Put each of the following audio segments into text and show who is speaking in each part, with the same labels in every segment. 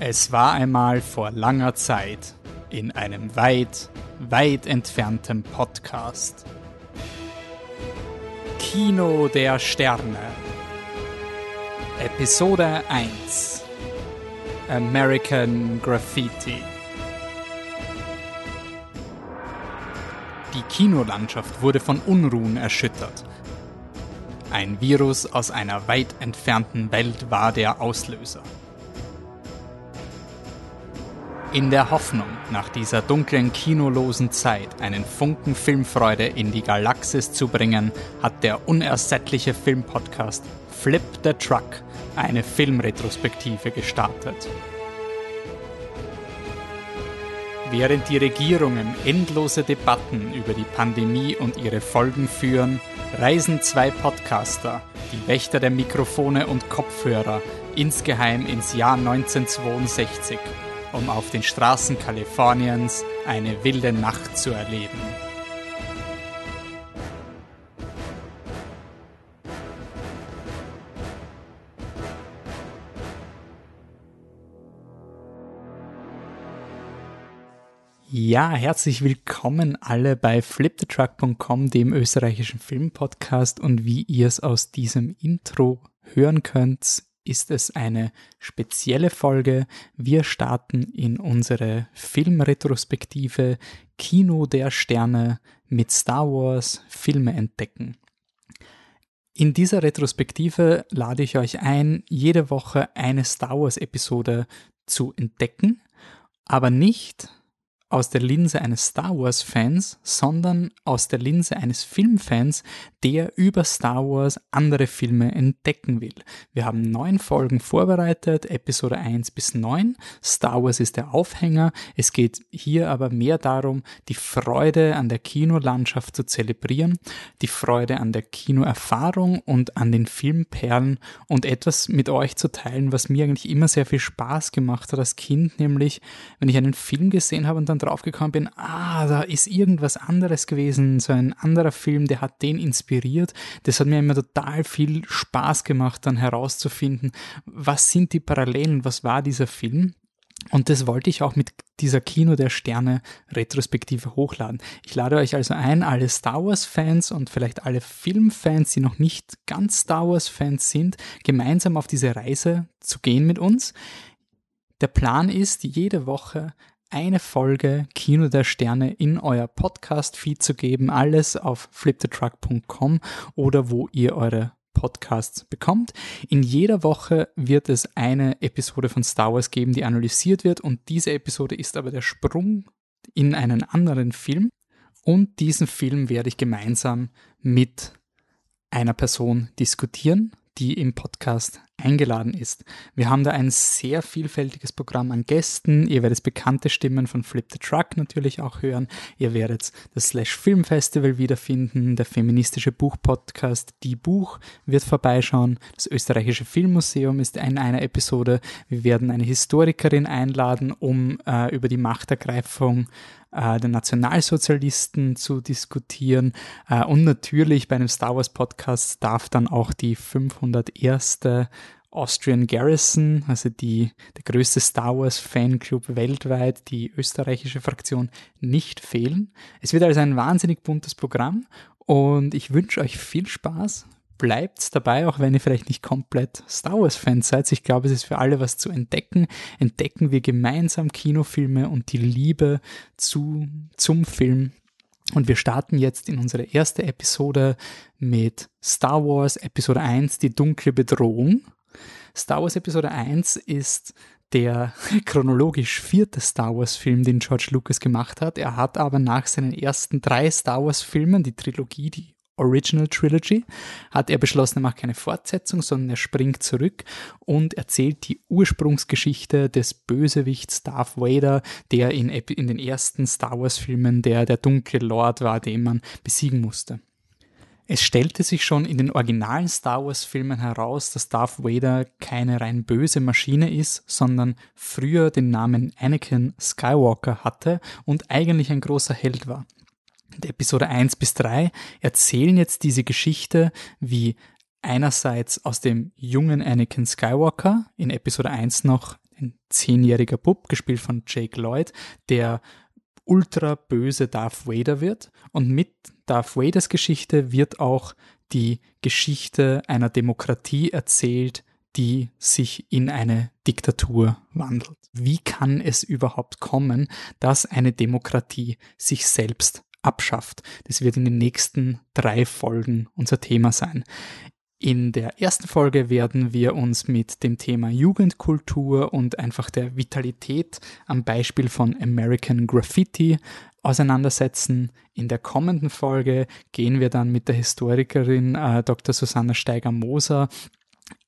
Speaker 1: Es war einmal vor langer Zeit in einem weit, weit entfernten Podcast. Kino der Sterne. Episode 1. American Graffiti. Die Kinolandschaft wurde von Unruhen erschüttert. Ein Virus aus einer weit entfernten Welt war der Auslöser. In der Hoffnung, nach dieser dunklen, kinolosen Zeit einen Funken Filmfreude in die Galaxis zu bringen, hat der unersättliche Filmpodcast Flip the Truck eine Filmretrospektive gestartet. Während die Regierungen endlose Debatten über die Pandemie und ihre Folgen führen, reisen zwei Podcaster, die Wächter der Mikrofone und Kopfhörer, insgeheim ins Jahr 1962 um auf den Straßen Kaliforniens eine wilde Nacht zu erleben. Ja, herzlich willkommen alle bei flipthetruck.com, dem österreichischen Filmpodcast. Und wie ihr es aus diesem Intro hören könnt, ist es eine spezielle Folge. Wir starten in unsere Filmretrospektive Kino der Sterne mit Star Wars Filme entdecken. In dieser Retrospektive lade ich euch ein, jede Woche eine Star Wars Episode zu entdecken, aber nicht aus der Linse eines Star Wars-Fans, sondern aus der Linse eines Filmfans, der über Star Wars andere Filme entdecken will. Wir haben neun Folgen vorbereitet, Episode 1 bis 9. Star Wars ist der Aufhänger. Es geht hier aber mehr darum, die Freude an der Kinolandschaft zu zelebrieren, die Freude an der Kinoerfahrung und an den Filmperlen und etwas mit euch zu teilen, was mir eigentlich immer sehr viel Spaß gemacht hat als Kind, nämlich wenn ich einen Film gesehen habe und dann draufgekommen bin, ah, da ist irgendwas anderes gewesen, so ein anderer Film, der hat den inspiriert. Das hat mir immer total viel Spaß gemacht, dann herauszufinden, was sind die Parallelen, was war dieser Film. Und das wollte ich auch mit dieser Kino der Sterne Retrospektive hochladen. Ich lade euch also ein, alle Star Wars Fans und vielleicht alle Filmfans, die noch nicht ganz Star Wars Fans sind, gemeinsam auf diese Reise zu gehen mit uns. Der Plan ist, jede Woche eine Folge Kino der Sterne in euer Podcast-Feed zu geben. Alles auf flipthetruck.com oder wo ihr eure Podcasts bekommt. In jeder Woche wird es eine Episode von Star Wars geben, die analysiert wird und diese Episode ist aber der Sprung in einen anderen Film und diesen Film werde ich gemeinsam mit einer Person diskutieren die im Podcast eingeladen ist. Wir haben da ein sehr vielfältiges Programm an Gästen. Ihr werdet bekannte Stimmen von Flip the Truck natürlich auch hören. Ihr werdet das Slash Film Festival wiederfinden. Der feministische Buchpodcast Die Buch wird vorbeischauen. Das österreichische Filmmuseum ist in einer Episode. Wir werden eine Historikerin einladen, um äh, über die Machtergreifung äh, den Nationalsozialisten zu diskutieren. Äh, und natürlich bei einem Star Wars Podcast darf dann auch die 501. Austrian Garrison, also die, der größte Star Wars Fanclub weltweit, die österreichische Fraktion, nicht fehlen. Es wird also ein wahnsinnig buntes Programm und ich wünsche euch viel Spaß bleibt dabei, auch wenn ihr vielleicht nicht komplett Star Wars-Fans seid. Ich glaube, es ist für alle was zu entdecken. Entdecken wir gemeinsam Kinofilme und die Liebe zu, zum Film. Und wir starten jetzt in unsere erste Episode mit Star Wars Episode 1, die dunkle Bedrohung. Star Wars Episode 1 ist der chronologisch vierte Star Wars-Film, den George Lucas gemacht hat. Er hat aber nach seinen ersten drei Star Wars-Filmen, die Trilogie, die Original Trilogy, hat er beschlossen, er macht keine Fortsetzung, sondern er springt zurück und erzählt die Ursprungsgeschichte des Bösewichts Darth Vader, der in, in den ersten Star Wars-Filmen der, der dunkle Lord war, den man besiegen musste. Es stellte sich schon in den originalen Star Wars-Filmen heraus, dass Darth Vader keine rein böse Maschine ist, sondern früher den Namen Anakin Skywalker hatte und eigentlich ein großer Held war. Die Episode 1 bis 3 erzählen jetzt diese Geschichte, wie einerseits aus dem jungen Anakin Skywalker, in Episode 1 noch ein zehnjähriger Bub, gespielt von Jake Lloyd, der ultra böse Darth Vader wird. Und mit Darth Vaders Geschichte wird auch die Geschichte einer Demokratie erzählt, die sich in eine Diktatur wandelt. Wie kann es überhaupt kommen, dass eine Demokratie sich selbst abschafft? Das wird in den nächsten drei Folgen unser Thema sein. In der ersten Folge werden wir uns mit dem Thema Jugendkultur und einfach der Vitalität am Beispiel von American Graffiti auseinandersetzen. In der kommenden Folge gehen wir dann mit der Historikerin äh, Dr. Susanna Steiger-Moser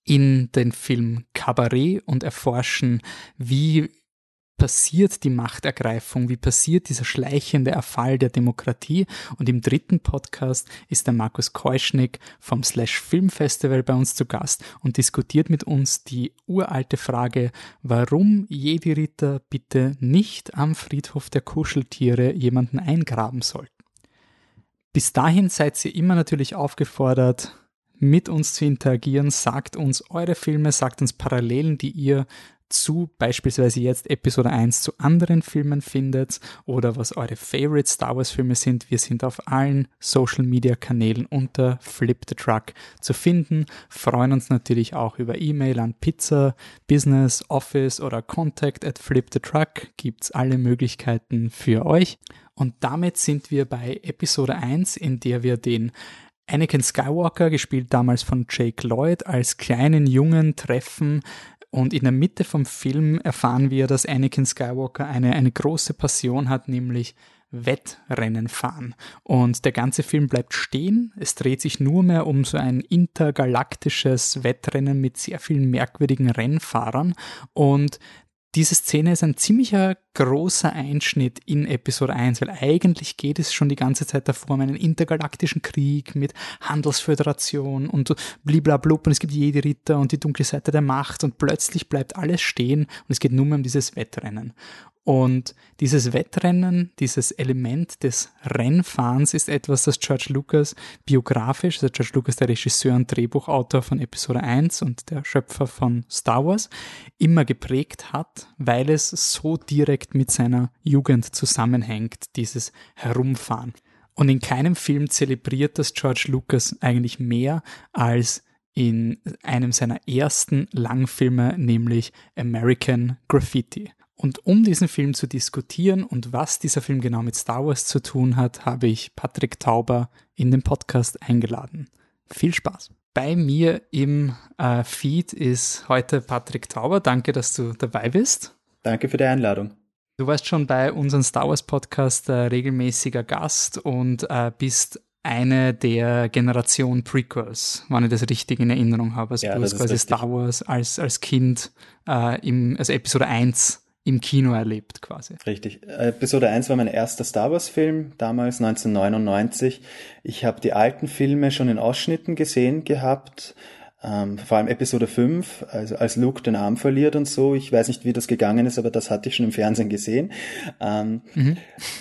Speaker 1: in den Film Cabaret und erforschen, wie passiert die Machtergreifung, wie passiert dieser schleichende Erfall der Demokratie. Und im dritten Podcast ist der Markus Keuschnick vom Slash Film Festival bei uns zu Gast und diskutiert mit uns die uralte Frage, warum Jedi-Ritter bitte nicht am Friedhof der Kuscheltiere jemanden eingraben sollten. Bis dahin seid ihr immer natürlich aufgefordert, mit uns zu interagieren. Sagt uns eure Filme, sagt uns Parallelen, die ihr zu beispielsweise jetzt Episode 1 zu anderen Filmen findet oder was eure Favorite Star Wars Filme sind. Wir sind auf allen Social Media Kanälen unter Flip the Truck zu finden. Freuen uns natürlich auch über E-Mail an Pizza, Business, Office oder Contact at Flip the Truck. Gibt's alle Möglichkeiten für euch. Und damit sind wir bei Episode 1, in der wir den Anakin Skywalker, gespielt damals von Jake Lloyd, als kleinen Jungen treffen, und in der Mitte vom Film erfahren wir, dass Anakin Skywalker eine, eine große Passion hat, nämlich Wettrennen fahren. Und der ganze Film bleibt stehen. Es dreht sich nur mehr um so ein intergalaktisches Wettrennen mit sehr vielen merkwürdigen Rennfahrern. Und diese Szene ist ein ziemlicher großer Einschnitt in Episode 1, weil eigentlich geht es schon die ganze Zeit davor um einen intergalaktischen Krieg mit Handelsföderation und bliblablub und es gibt jede Ritter und die dunkle Seite der Macht und plötzlich bleibt alles stehen und es geht nur mehr um dieses Wettrennen. Und dieses Wettrennen, dieses Element des Rennfahrens ist etwas, das George Lucas biografisch, also George Lucas, der Regisseur und Drehbuchautor von Episode 1 und der Schöpfer von Star Wars, immer geprägt hat, weil es so direkt mit seiner Jugend zusammenhängt, dieses Herumfahren. Und in keinem Film zelebriert das George Lucas eigentlich mehr als in einem seiner ersten Langfilme, nämlich American Graffiti. Und um diesen Film zu diskutieren und was dieser Film genau mit Star Wars zu tun hat, habe ich Patrick Tauber in den Podcast eingeladen. Viel Spaß. Bei mir im äh, Feed ist heute Patrick Tauber. Danke, dass du dabei bist.
Speaker 2: Danke für die Einladung.
Speaker 1: Du warst schon bei unserem Star Wars Podcast äh, regelmäßiger Gast und äh, bist eine der Generation Prequels, wenn ich das richtig in Erinnerung habe. Also ja, du hast quasi richtig. Star Wars als, als Kind äh, im, als Episode 1 im Kino erlebt quasi.
Speaker 2: Richtig. Episode 1 war mein erster Star Wars Film, damals 1999. Ich habe die alten Filme schon in Ausschnitten gesehen gehabt, ähm, vor allem Episode 5, also als Luke den Arm verliert und so. Ich weiß nicht, wie das gegangen ist, aber das hatte ich schon im Fernsehen gesehen. Ähm, mhm.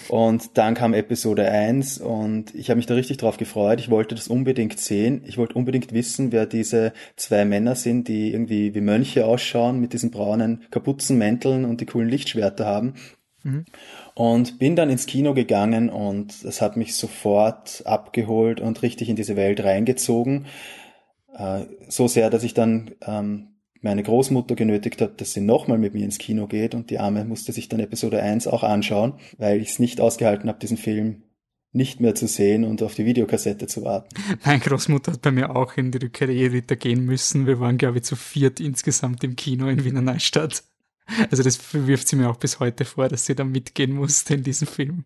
Speaker 2: Und dann kam Episode 1 und ich habe mich da richtig drauf gefreut. Ich wollte das unbedingt sehen. Ich wollte unbedingt wissen, wer diese zwei Männer sind, die irgendwie wie Mönche ausschauen mit diesen braunen Kapuzenmänteln und die coolen Lichtschwerter haben. Mhm. Und bin dann ins Kino gegangen und es hat mich sofort abgeholt und richtig in diese Welt reingezogen. Äh, so sehr, dass ich dann ähm, meine Großmutter genötigt habe, dass sie nochmal mit mir ins Kino geht und die Arme musste sich dann Episode 1 auch anschauen, weil ich es nicht ausgehalten habe, diesen Film nicht mehr zu sehen und auf die Videokassette zu warten.
Speaker 1: Meine Großmutter hat bei mir auch in die Rückkehr der Ritter gehen müssen. Wir waren, glaube ich, zu viert insgesamt im Kino in Wiener Neustadt. Also das wirft sie mir auch bis heute vor, dass sie da mitgehen musste in diesem Film.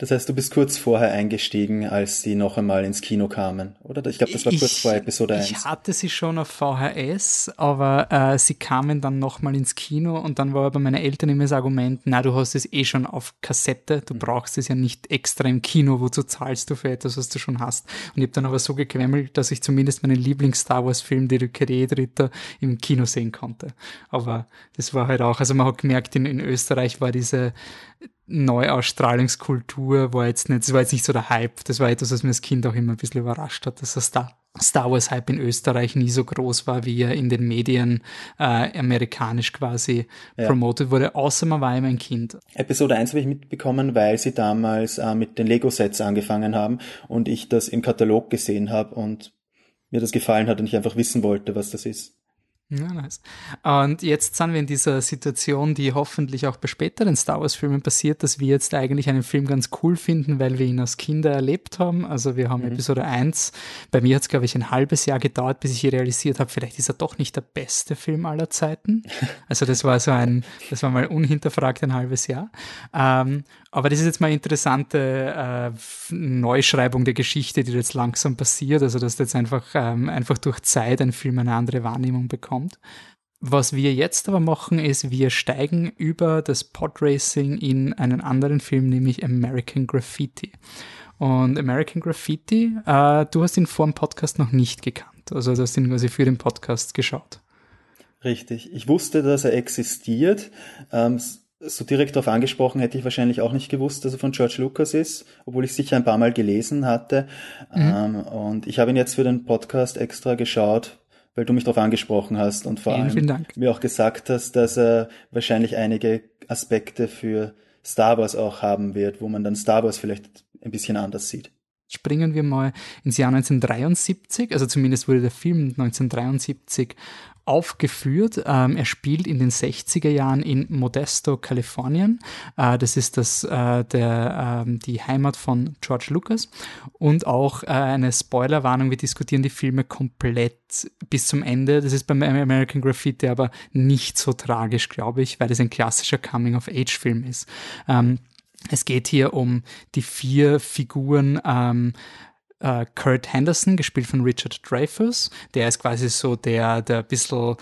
Speaker 2: Das heißt, du bist kurz vorher eingestiegen, als sie noch einmal ins Kino kamen, oder? Ich glaube, das war kurz ich, vor Episode 1.
Speaker 1: Ich hatte sie schon auf VHS, aber äh, sie kamen dann nochmal ins Kino und dann war aber meine Eltern immer das Argument, na, du hast es eh schon auf Kassette, du mhm. brauchst es ja nicht extra im Kino, wozu zahlst du für etwas, was du schon hast. Und ich habe dann aber so gequemmelt, dass ich zumindest meinen Lieblings-Star Wars-Film, die Rückkehr im Kino sehen konnte. Aber das war halt auch, also man hat gemerkt, in, in Österreich war diese Neuausstrahlungskultur war jetzt nicht, das war jetzt nicht so der Hype. Das war etwas, was mir als Kind auch immer ein bisschen überrascht hat, dass das da Star Wars Hype in Österreich nie so groß war, wie er in den Medien äh, amerikanisch quasi ja. promotet wurde, außer man war immer ein Kind.
Speaker 2: Episode 1 habe ich mitbekommen, weil sie damals äh, mit den Lego-Sets angefangen haben und ich das im Katalog gesehen habe und mir das gefallen hat und ich einfach wissen wollte, was das ist.
Speaker 1: Ja, nice. Und jetzt sind wir in dieser Situation, die hoffentlich auch bei späteren Star Wars-Filmen passiert, dass wir jetzt eigentlich einen Film ganz cool finden, weil wir ihn als Kinder erlebt haben. Also wir haben mhm. Episode 1. Bei mir hat es, glaube ich, ein halbes Jahr gedauert, bis ich realisiert habe, vielleicht ist er doch nicht der beste Film aller Zeiten. Also das war so ein, das war mal unhinterfragt ein halbes Jahr. Ähm, aber das ist jetzt mal eine interessante äh, Neuschreibung der Geschichte, die jetzt langsam passiert. Also dass jetzt einfach, ähm, einfach durch Zeit ein Film eine andere Wahrnehmung bekommt kommt. Was wir jetzt aber machen, ist, wir steigen über das Podracing in einen anderen Film, nämlich American Graffiti. Und American Graffiti, äh, du hast ihn vor dem Podcast noch nicht gekannt. Also du hast ihn quasi für den Podcast geschaut.
Speaker 2: Richtig. Ich wusste, dass er existiert. Ähm, so direkt darauf angesprochen hätte ich wahrscheinlich auch nicht gewusst, dass er von George Lucas ist, obwohl ich sicher ein paar Mal gelesen hatte. Mhm. Ähm, und ich habe ihn jetzt für den Podcast extra geschaut, weil du mich darauf angesprochen hast und vor vielen, allem mir auch gesagt hast, dass er wahrscheinlich einige Aspekte für Star Wars auch haben wird, wo man dann Star Wars vielleicht ein bisschen anders sieht.
Speaker 1: Springen wir mal ins Jahr 1973, also zumindest wurde der Film 1973 aufgeführt. Ähm, er spielt in den 60er Jahren in Modesto, Kalifornien. Äh, das ist das, äh, der, äh, die Heimat von George Lucas. Und auch äh, eine Spoilerwarnung, wir diskutieren die Filme komplett bis zum Ende. Das ist beim American Graffiti aber nicht so tragisch, glaube ich, weil es ein klassischer Coming-of-Age-Film ist. Ähm, es geht hier um die vier Figuren ähm, äh, Kurt Henderson, gespielt von Richard Dreyfuss. Der ist quasi so der, der bisschen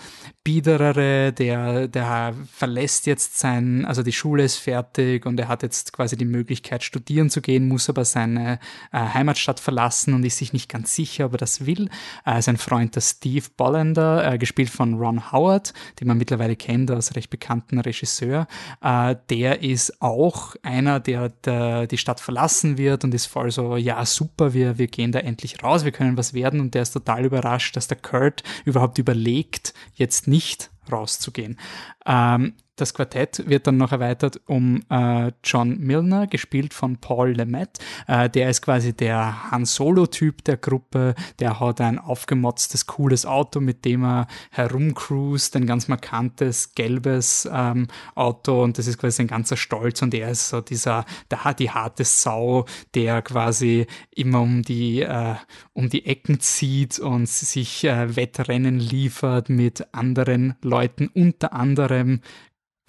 Speaker 1: biederere, der, der verlässt jetzt sein, also die Schule ist fertig und er hat jetzt quasi die Möglichkeit, studieren zu gehen, muss aber seine äh, Heimatstadt verlassen und ist sich nicht ganz sicher, ob er das will. Äh, sein Freund, der Steve Bollender, äh, gespielt von Ron Howard, den man mittlerweile kennt als recht bekannten Regisseur, äh, der ist auch einer, der, der die Stadt verlassen wird und ist voll so, ja super, wir, wir wir gehen da endlich raus, wir können was werden und der ist total überrascht, dass der Kurt überhaupt überlegt, jetzt nicht rauszugehen. Ähm, das Quartett wird dann noch erweitert um äh, John Milner, gespielt von Paul Lemaitre. Äh, der ist quasi der Han Solo-Typ der Gruppe. Der hat ein aufgemotztes, cooles Auto, mit dem er herumcruist, ein ganz markantes, gelbes ähm, Auto und das ist quasi ein ganzer Stolz und er ist so dieser, hat die harte Sau, der quasi immer um die, äh, um die Ecken zieht und sich äh, Wettrennen liefert mit anderen Leuten, unter anderem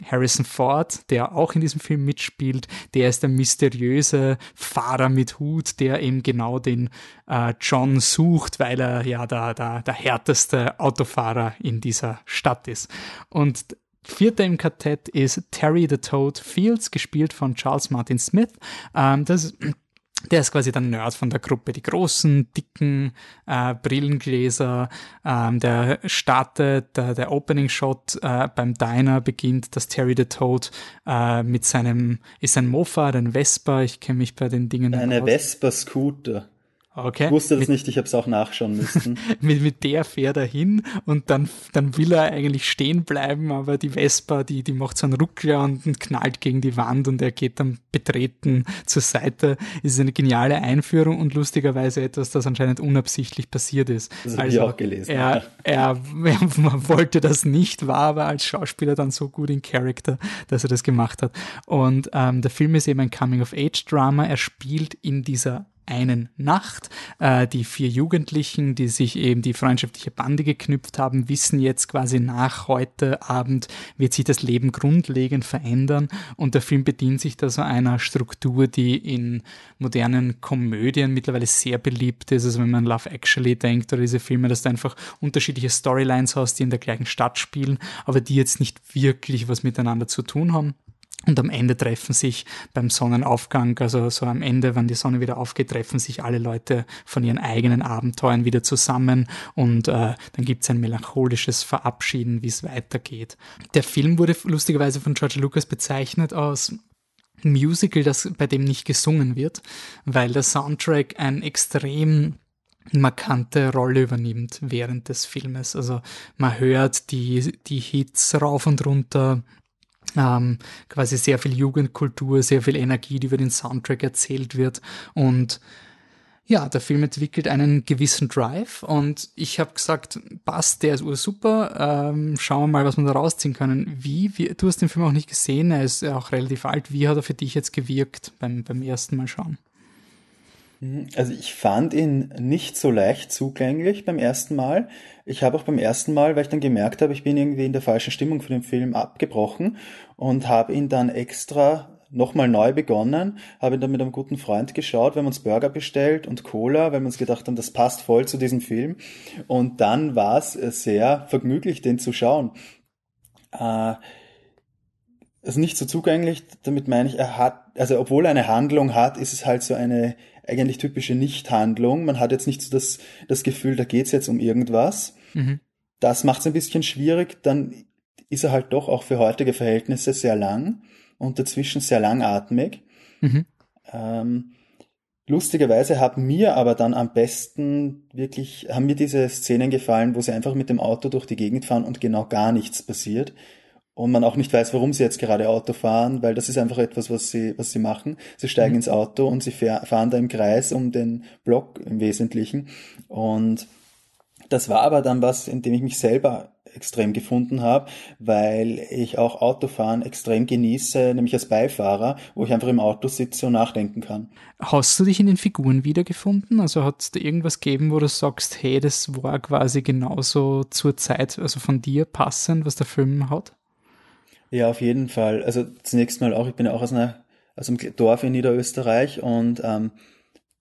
Speaker 1: Harrison Ford, der auch in diesem Film mitspielt, der ist der mysteriöse Fahrer mit Hut, der eben genau den äh, John sucht, weil er ja der, der, der härteste Autofahrer in dieser Stadt ist. Und Vierter im Quartett ist Terry the Toad Fields, gespielt von Charles Martin Smith. Ähm, das ist der ist quasi der Nerd von der Gruppe. Die großen, dicken äh, Brillengläser. Ähm, der startet, der, der Opening-Shot äh, beim Diner beginnt, dass Terry the Toad äh, mit seinem, ist ein Mofa, ein Vespa, ich kenne mich bei den Dingen
Speaker 2: Eine Vespa-Scooter.
Speaker 1: Okay.
Speaker 2: Ich wusste das mit, nicht, ich habe es auch nachschauen müssen.
Speaker 1: mit, mit der fährt er hin und dann, dann will er eigentlich stehen bleiben, aber die Vespa, die, die macht so einen Ruckler und knallt gegen die Wand und er geht dann betreten zur Seite. Das ist eine geniale Einführung und lustigerweise etwas, das anscheinend unabsichtlich passiert ist.
Speaker 2: Das habe also, ich auch gelesen.
Speaker 1: Er, er, er wollte das nicht, war aber als Schauspieler dann so gut in Character, dass er das gemacht hat. Und ähm, der Film ist eben ein Coming-of-Age-Drama. Er spielt in dieser einen Nacht. Äh, die vier Jugendlichen, die sich eben die freundschaftliche Bande geknüpft haben, wissen jetzt quasi nach heute Abend wird sich das Leben grundlegend verändern und der Film bedient sich da so einer Struktur, die in modernen Komödien mittlerweile sehr beliebt ist. Also wenn man Love Actually denkt oder diese Filme, dass du einfach unterschiedliche Storylines hast, die in der gleichen Stadt spielen, aber die jetzt nicht wirklich was miteinander zu tun haben. Und am Ende treffen sich beim Sonnenaufgang, also so am Ende, wenn die Sonne wieder aufgeht, treffen sich alle Leute von ihren eigenen Abenteuern wieder zusammen und äh, dann gibt es ein melancholisches Verabschieden, wie es weitergeht. Der Film wurde lustigerweise von George Lucas bezeichnet als Musical, das bei dem nicht gesungen wird, weil der Soundtrack ein extrem markante Rolle übernimmt während des Filmes. Also man hört die, die Hits rauf und runter, ähm, quasi sehr viel Jugendkultur, sehr viel Energie, die über den Soundtrack erzählt wird und ja, der Film entwickelt einen gewissen Drive und ich habe gesagt, passt, der ist super, ähm, schauen wir mal, was wir da rausziehen können. Wie, wie, du hast den Film auch nicht gesehen, er ist auch relativ alt. Wie hat er für dich jetzt gewirkt beim, beim ersten Mal schauen?
Speaker 2: Mhm, also ich fand ihn nicht so leicht zugänglich beim ersten Mal. Ich habe auch beim ersten Mal, weil ich dann gemerkt habe, ich bin irgendwie in der falschen Stimmung für den Film abgebrochen und habe ihn dann extra nochmal neu begonnen, habe dann mit einem guten Freund geschaut, wir haben uns Burger bestellt und Cola, weil wir uns gedacht haben, das passt voll zu diesem Film. Und dann war es sehr vergnüglich, den zu schauen. Äh, also nicht so zugänglich, damit meine ich, er hat, also obwohl er eine Handlung hat, ist es halt so eine eigentlich typische Nichthandlung. Man hat jetzt nicht so das, das Gefühl, da geht's jetzt um irgendwas. Mhm. Das macht es ein bisschen schwierig. Dann ist er halt doch auch für heutige Verhältnisse sehr lang und dazwischen sehr langatmig. Mhm. Ähm, lustigerweise haben mir aber dann am besten wirklich, haben mir diese Szenen gefallen, wo sie einfach mit dem Auto durch die Gegend fahren und genau gar nichts passiert. Und man auch nicht weiß, warum sie jetzt gerade Auto fahren, weil das ist einfach etwas, was sie, was sie machen. Sie steigen mhm. ins Auto und sie fahren da im Kreis um den Block im Wesentlichen. Und das war aber dann was, in dem ich mich selber extrem gefunden habe, weil ich auch Autofahren extrem genieße, nämlich als Beifahrer, wo ich einfach im Auto sitze und nachdenken kann.
Speaker 1: Hast du dich in den Figuren wiedergefunden? Also hat es da irgendwas gegeben, wo du sagst, hey, das war quasi genauso zur Zeit, also von dir passend, was der Film hat?
Speaker 2: Ja, auf jeden Fall. Also zunächst mal auch, ich bin ja auch aus einer aus einem Dorf in Niederösterreich und ähm,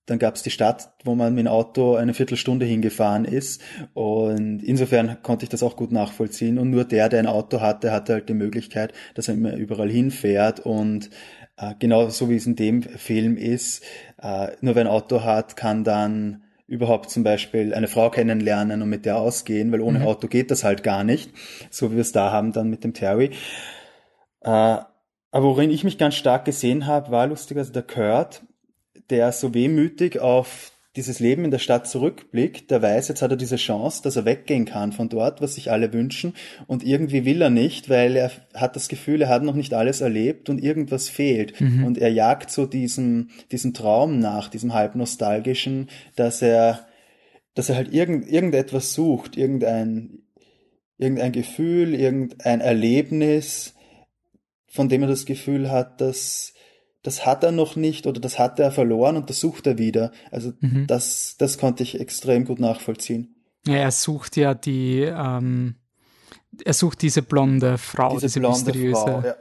Speaker 2: dann gab es die Stadt, wo man mit dem Auto eine Viertelstunde hingefahren ist. Und insofern konnte ich das auch gut nachvollziehen. Und nur der, der ein Auto hatte, hatte halt die Möglichkeit, dass er immer überall hinfährt. Und äh, genau so wie es in dem Film ist, äh, nur wer ein Auto hat, kann dann überhaupt zum Beispiel eine Frau kennenlernen und mit der ausgehen, weil ohne mhm. Auto geht das halt gar nicht. So wie wir es da haben dann mit dem Terry. Äh, aber worin ich mich ganz stark gesehen habe, war lustigerweise der Kurt, der so wehmütig auf dieses Leben in der Stadt zurückblickt, der weiß, jetzt hat er diese Chance, dass er weggehen kann von dort, was sich alle wünschen. Und irgendwie will er nicht, weil er hat das Gefühl, er hat noch nicht alles erlebt und irgendwas fehlt. Mhm. Und er jagt so diesem, diesem Traum nach, diesem halb nostalgischen, dass er, dass er halt irgend, irgendetwas sucht, irgendein, irgendein Gefühl, irgendein Erlebnis, von dem er das Gefühl hat, dass, das hat er noch nicht oder das hat er verloren und das sucht er wieder. Also mhm. das, das konnte ich extrem gut nachvollziehen.
Speaker 1: Ja, er sucht ja die, ähm, er sucht diese blonde Frau, diese, diese blonde mysteriöse. Frau, ja,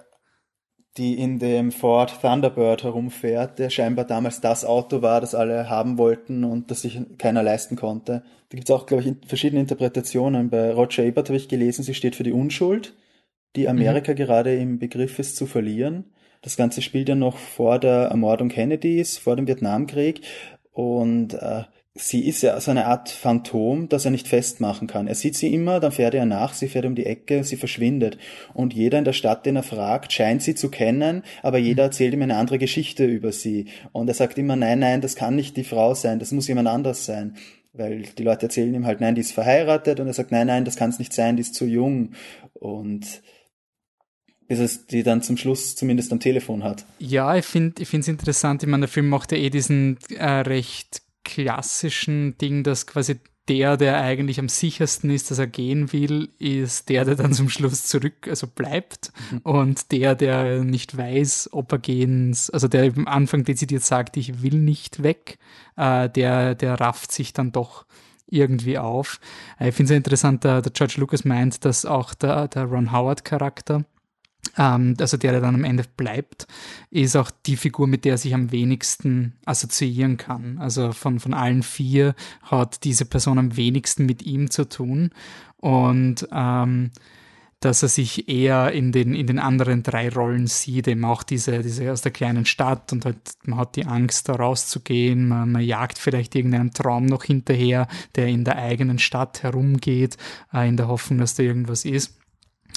Speaker 2: die in dem Ford Thunderbird herumfährt, der scheinbar damals das Auto war, das alle haben wollten und das sich keiner leisten konnte. Da gibt es auch, glaube ich, verschiedene Interpretationen. Bei Roger Ebert habe ich gelesen, sie steht für die Unschuld, die Amerika mhm. gerade im Begriff ist zu verlieren. Das Ganze spielt ja noch vor der Ermordung Kennedys, vor dem Vietnamkrieg. Und äh, sie ist ja so eine Art Phantom, das er nicht festmachen kann. Er sieht sie immer, dann fährt er nach, sie fährt um die Ecke, sie verschwindet. Und jeder in der Stadt, den er fragt, scheint sie zu kennen, aber jeder erzählt ihm eine andere Geschichte über sie. Und er sagt immer, nein, nein, das kann nicht die Frau sein, das muss jemand anders sein. Weil die Leute erzählen ihm halt, nein, die ist verheiratet. Und er sagt, nein, nein, das kann es nicht sein, die ist zu jung. Und bis es die dann zum Schluss zumindest am Telefon hat.
Speaker 1: Ja, ich finde ich es interessant. Ich meine, der Film macht ja eh diesen äh, recht klassischen Ding, dass quasi der, der eigentlich am sichersten ist, dass er gehen will, ist der, der dann zum Schluss zurück, also bleibt. Mhm. Und der, der nicht weiß, ob er gehen, also der am Anfang dezidiert sagt, ich will nicht weg, äh, der, der rafft sich dann doch irgendwie auf. Äh, ich finde es ja interessant, der, der George Lucas meint, dass auch der, der Ron Howard-Charakter ähm, also der, der dann am Ende bleibt, ist auch die Figur, mit der er sich am wenigsten assoziieren kann. Also von, von allen vier hat diese Person am wenigsten mit ihm zu tun und ähm, dass er sich eher in den, in den anderen drei Rollen sieht, eben auch diese, diese aus der kleinen Stadt und halt, man hat die Angst, da rauszugehen, man, man jagt vielleicht irgendeinen Traum noch hinterher, der in der eigenen Stadt herumgeht, äh, in der Hoffnung, dass da irgendwas ist.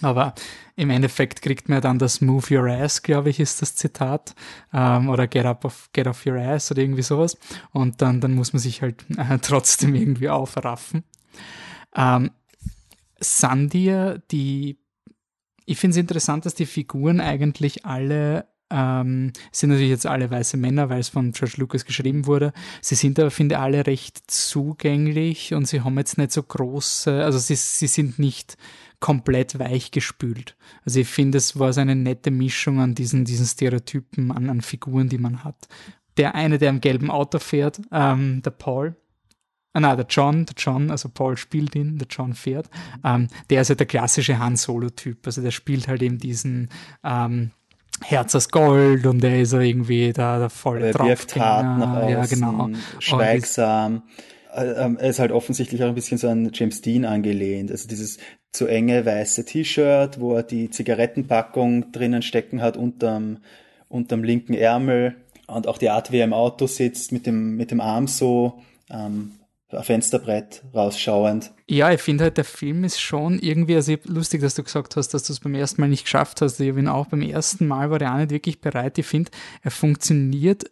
Speaker 1: Aber im Endeffekt kriegt man dann das Move Your Ass, glaube ich, ist das Zitat. Ähm, oder Get up off, Get off Your Ass oder irgendwie sowas. Und dann, dann muss man sich halt äh, trotzdem irgendwie aufraffen. Ähm, Sandia, die, ich finde es interessant, dass die Figuren eigentlich alle ähm, sind natürlich jetzt alle weiße Männer, weil es von George Lucas geschrieben wurde. Sie sind aber, finde ich, alle recht zugänglich und sie haben jetzt nicht so große, also sie, sie sind nicht komplett weichgespült. Also ich finde, es war so eine nette Mischung an diesen, diesen Stereotypen, an, an Figuren, die man hat. Der eine, der im gelben Auto fährt, ähm, der Paul, Ah, nein, der John, der John, also Paul spielt ihn, der John fährt. Ähm, der ist halt der klassische Han Solo-Typ. Also der spielt halt eben diesen ähm, Herz aus Gold und der ist irgendwie da, der volle
Speaker 2: Er außen,
Speaker 1: ja, genau.
Speaker 2: schweigsam. Ähm, er ist halt offensichtlich auch ein bisschen so an James Dean angelehnt. Also dieses zu enge weiße T-Shirt, wo er die Zigarettenpackung drinnen stecken hat unterm, unterm linken Ärmel und auch die Art, wie er im Auto sitzt, mit dem, mit dem Arm so ähm, Fensterbrett rausschauend.
Speaker 1: Ja, ich finde halt, der Film ist schon irgendwie, also lustig, dass du gesagt hast, dass du es beim ersten Mal nicht geschafft hast. Ich bin auch beim ersten Mal war der auch nicht wirklich bereit. Ich finde, er funktioniert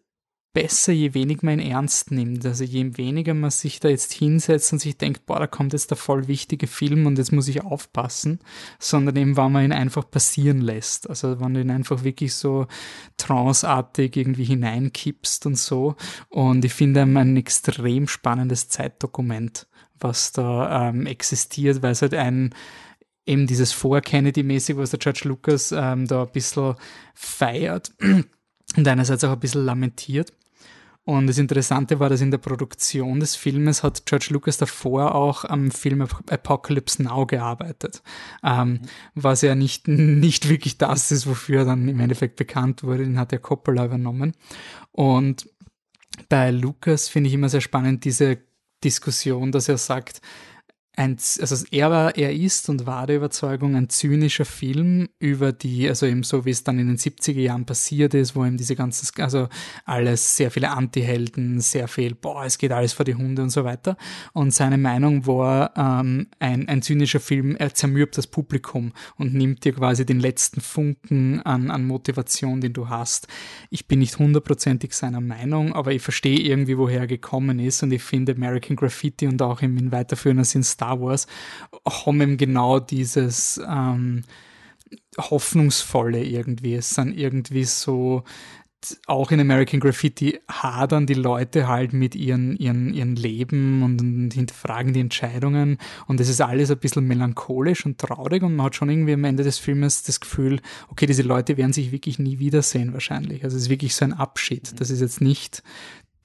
Speaker 1: besser, je weniger man ihn ernst nimmt. Also je weniger man sich da jetzt hinsetzt und sich denkt, boah, da kommt jetzt der voll wichtige Film und jetzt muss ich aufpassen, sondern eben, wenn man ihn einfach passieren lässt. Also wenn du ihn einfach wirklich so tranceartig irgendwie hineinkippst und so. Und ich finde ein extrem spannendes Zeitdokument, was da ähm, existiert, weil es halt ein eben dieses Vor-Kennedy-mäßig, was der George Lucas ähm, da ein bisschen feiert und einerseits auch ein bisschen lamentiert. Und das Interessante war, dass in der Produktion des Filmes hat George Lucas davor auch am Film Apocalypse Now gearbeitet, ähm, mhm. was ja nicht, nicht wirklich das ist, wofür er dann im Endeffekt bekannt wurde, den hat er Coppola übernommen. Und bei Lucas finde ich immer sehr spannend diese Diskussion, dass er sagt, ein, also er war, er ist und war der Überzeugung ein zynischer Film über die, also eben so wie es dann in den 70er Jahren passiert ist, wo eben diese ganzen, also alles, sehr viele Antihelden, sehr viel, boah, es geht alles vor die Hunde und so weiter. Und seine Meinung war, ähm, ein, ein zynischer Film, er zermürbt das Publikum und nimmt dir quasi den letzten Funken an, an Motivation, den du hast. Ich bin nicht hundertprozentig seiner Meinung, aber ich verstehe irgendwie, woher er gekommen ist und ich finde American Graffiti und auch im in weiterführender Sinn Star Star Wars haben eben genau dieses ähm, Hoffnungsvolle irgendwie. Es sind irgendwie so, auch in American Graffiti hadern die Leute halt mit ihren, ihren, ihren Leben und hinterfragen die Entscheidungen und es ist alles ein bisschen melancholisch und traurig und man hat schon irgendwie am Ende des Filmes das Gefühl, okay, diese Leute werden sich wirklich nie wiedersehen wahrscheinlich. Also es ist wirklich so ein Abschied. Das ist jetzt nicht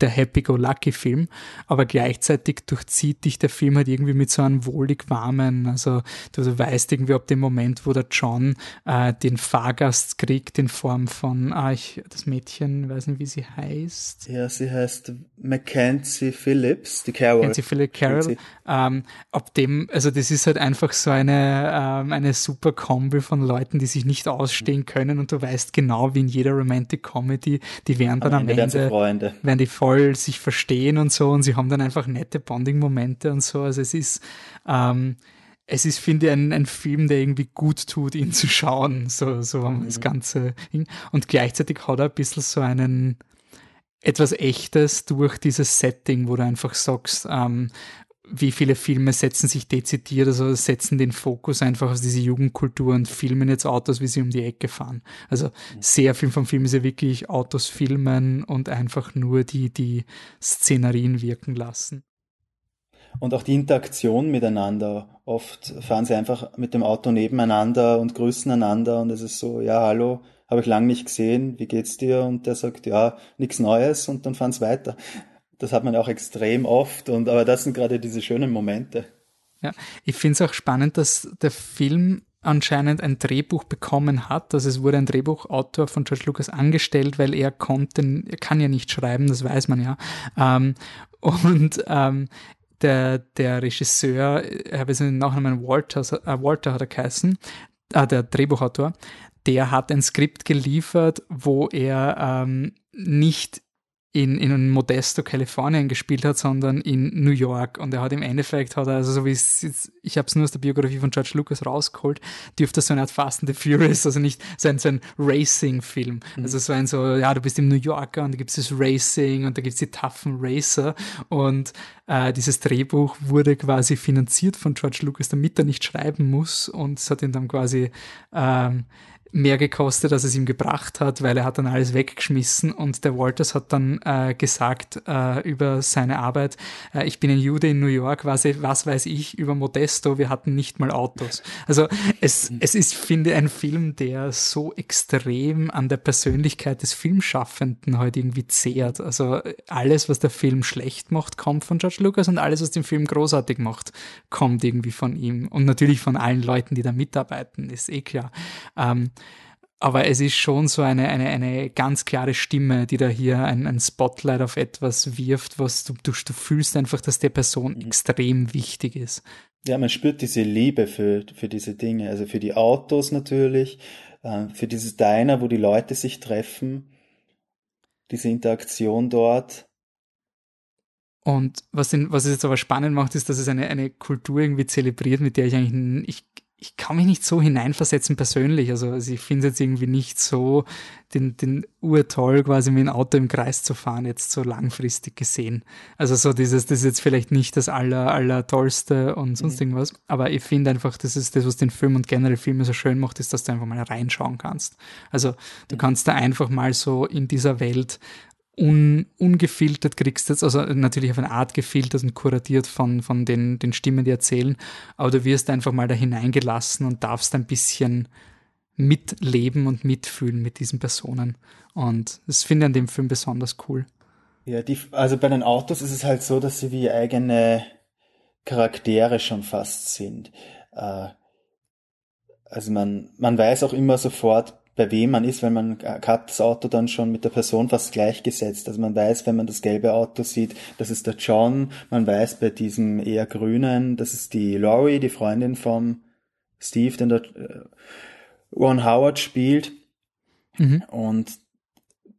Speaker 1: der Happy-Go-Lucky-Film, aber gleichzeitig durchzieht dich der Film halt irgendwie mit so einem wohlig warmen, also du, weißt irgendwie ab dem Moment, wo der John äh, den Fahrgast kriegt in Form von, ah, ich, das Mädchen, weiß nicht, wie sie heißt.
Speaker 2: Ja, sie heißt Mackenzie Phillips, die Carol.
Speaker 1: Mackenzie Phillips Carol. Ähm, ab dem, also das ist halt einfach so eine, ähm, eine super Kombi von Leuten, die sich nicht ausstehen können und du weißt genau, wie in jeder Romantic Comedy, die werden dann am, am Ende,
Speaker 2: werden, Freunde.
Speaker 1: werden die voll sich verstehen und so und sie haben dann einfach nette Bonding-Momente und so. Also es ist, ähm, es ist, finde ich, ein, ein Film, der irgendwie gut tut, ihn zu schauen, so, so mhm. das Ganze. Und gleichzeitig hat er ein bisschen so einen, etwas Echtes durch dieses Setting, wo du einfach sagst, ähm, wie viele Filme setzen sich dezidiert, also setzen den Fokus einfach auf diese Jugendkultur und filmen jetzt Autos, wie sie um die Ecke fahren. Also sehr viel vom Film ist ja wirklich Autos filmen und einfach nur die, die Szenerien wirken lassen.
Speaker 2: Und auch die Interaktion miteinander. Oft fahren sie einfach mit dem Auto nebeneinander und grüßen einander und es ist so, ja, hallo, habe ich lang nicht gesehen, wie geht's dir? Und der sagt, ja, nichts Neues und dann fahren sie weiter. Das hat man auch extrem oft und aber das sind gerade diese schönen Momente.
Speaker 1: Ja, ich finde es auch spannend, dass der Film anscheinend ein Drehbuch bekommen hat. Also es wurde ein Drehbuchautor von George Lucas angestellt, weil er konnte, er kann ja nicht schreiben, das weiß man ja. Ähm, und ähm, der, der Regisseur, ich habe jetzt den Nachnamen Walter, äh, Walter hat er geheißen, äh, der Drehbuchautor, der hat ein Skript geliefert, wo er ähm, nicht in, in Modesto, Kalifornien gespielt hat, sondern in New York. Und er hat im Endeffekt, hat er, also so wie es jetzt, ich habe es nur aus der Biografie von George Lucas rausgeholt, dürfte so eine Art Fast and the Furious, also nicht so ein, so ein Racing-Film. Mhm. Also so ein so, ja, du bist im New Yorker und da gibt es das Racing und da gibt es die toughen Racer. Und äh, dieses Drehbuch wurde quasi finanziert von George Lucas, damit er nicht schreiben muss. Und es hat ihn dann quasi ähm, mehr gekostet, als es ihm gebracht hat, weil er hat dann alles weggeschmissen und der Walters hat dann äh, gesagt äh, über seine Arbeit, äh, ich bin ein Jude in New York, was, was weiß ich über Modesto, wir hatten nicht mal Autos. Also es, es ist, finde ich, ein Film, der so extrem an der Persönlichkeit des Filmschaffenden heute irgendwie zehrt. Also alles, was der Film schlecht macht, kommt von George Lucas und alles, was den Film großartig macht, kommt irgendwie von ihm. Und natürlich von allen Leuten, die da mitarbeiten, ist eh klar. Ähm, aber es ist schon so eine, eine, eine ganz klare Stimme, die da hier ein, ein Spotlight auf etwas wirft, was du, du, du fühlst einfach, dass der Person mhm. extrem wichtig ist.
Speaker 2: Ja, man spürt diese Liebe für, für diese Dinge, also für die Autos natürlich, äh, für dieses Diner, wo die Leute sich treffen, diese Interaktion dort.
Speaker 1: Und was, den, was es jetzt aber spannend macht, ist, dass es eine, eine Kultur irgendwie zelebriert, mit der ich eigentlich, ich ich kann mich nicht so hineinversetzen persönlich. Also, also ich finde es jetzt irgendwie nicht so den, den urtoll, quasi mit dem Auto im Kreis zu fahren, jetzt so langfristig gesehen. Also so dieses, das ist jetzt vielleicht nicht das aller, aller tollste und sonst mhm. irgendwas, aber ich finde einfach, das ist das, was den Film und generell Filme so schön macht, ist, dass du einfach mal reinschauen kannst. Also du mhm. kannst da einfach mal so in dieser Welt un, ungefiltert kriegst jetzt, also natürlich auf eine Art gefiltert und kuratiert von, von den, den Stimmen, die erzählen, aber du wirst einfach mal da hineingelassen und darfst ein bisschen mitleben und mitfühlen mit diesen Personen. Und das finde ich an dem Film besonders cool.
Speaker 2: Ja, die, also bei den Autos ist es halt so, dass sie wie eigene Charaktere schon fast sind. Äh, also man, man weiß auch immer sofort, bei wem man ist, weil man hat das Auto dann schon mit der Person fast gleichgesetzt. Also man weiß, wenn man das gelbe Auto sieht, das ist der John. Man weiß bei diesem eher grünen, das ist die Laurie, die Freundin vom Steve, den der äh, Ron Howard spielt. Mhm. Und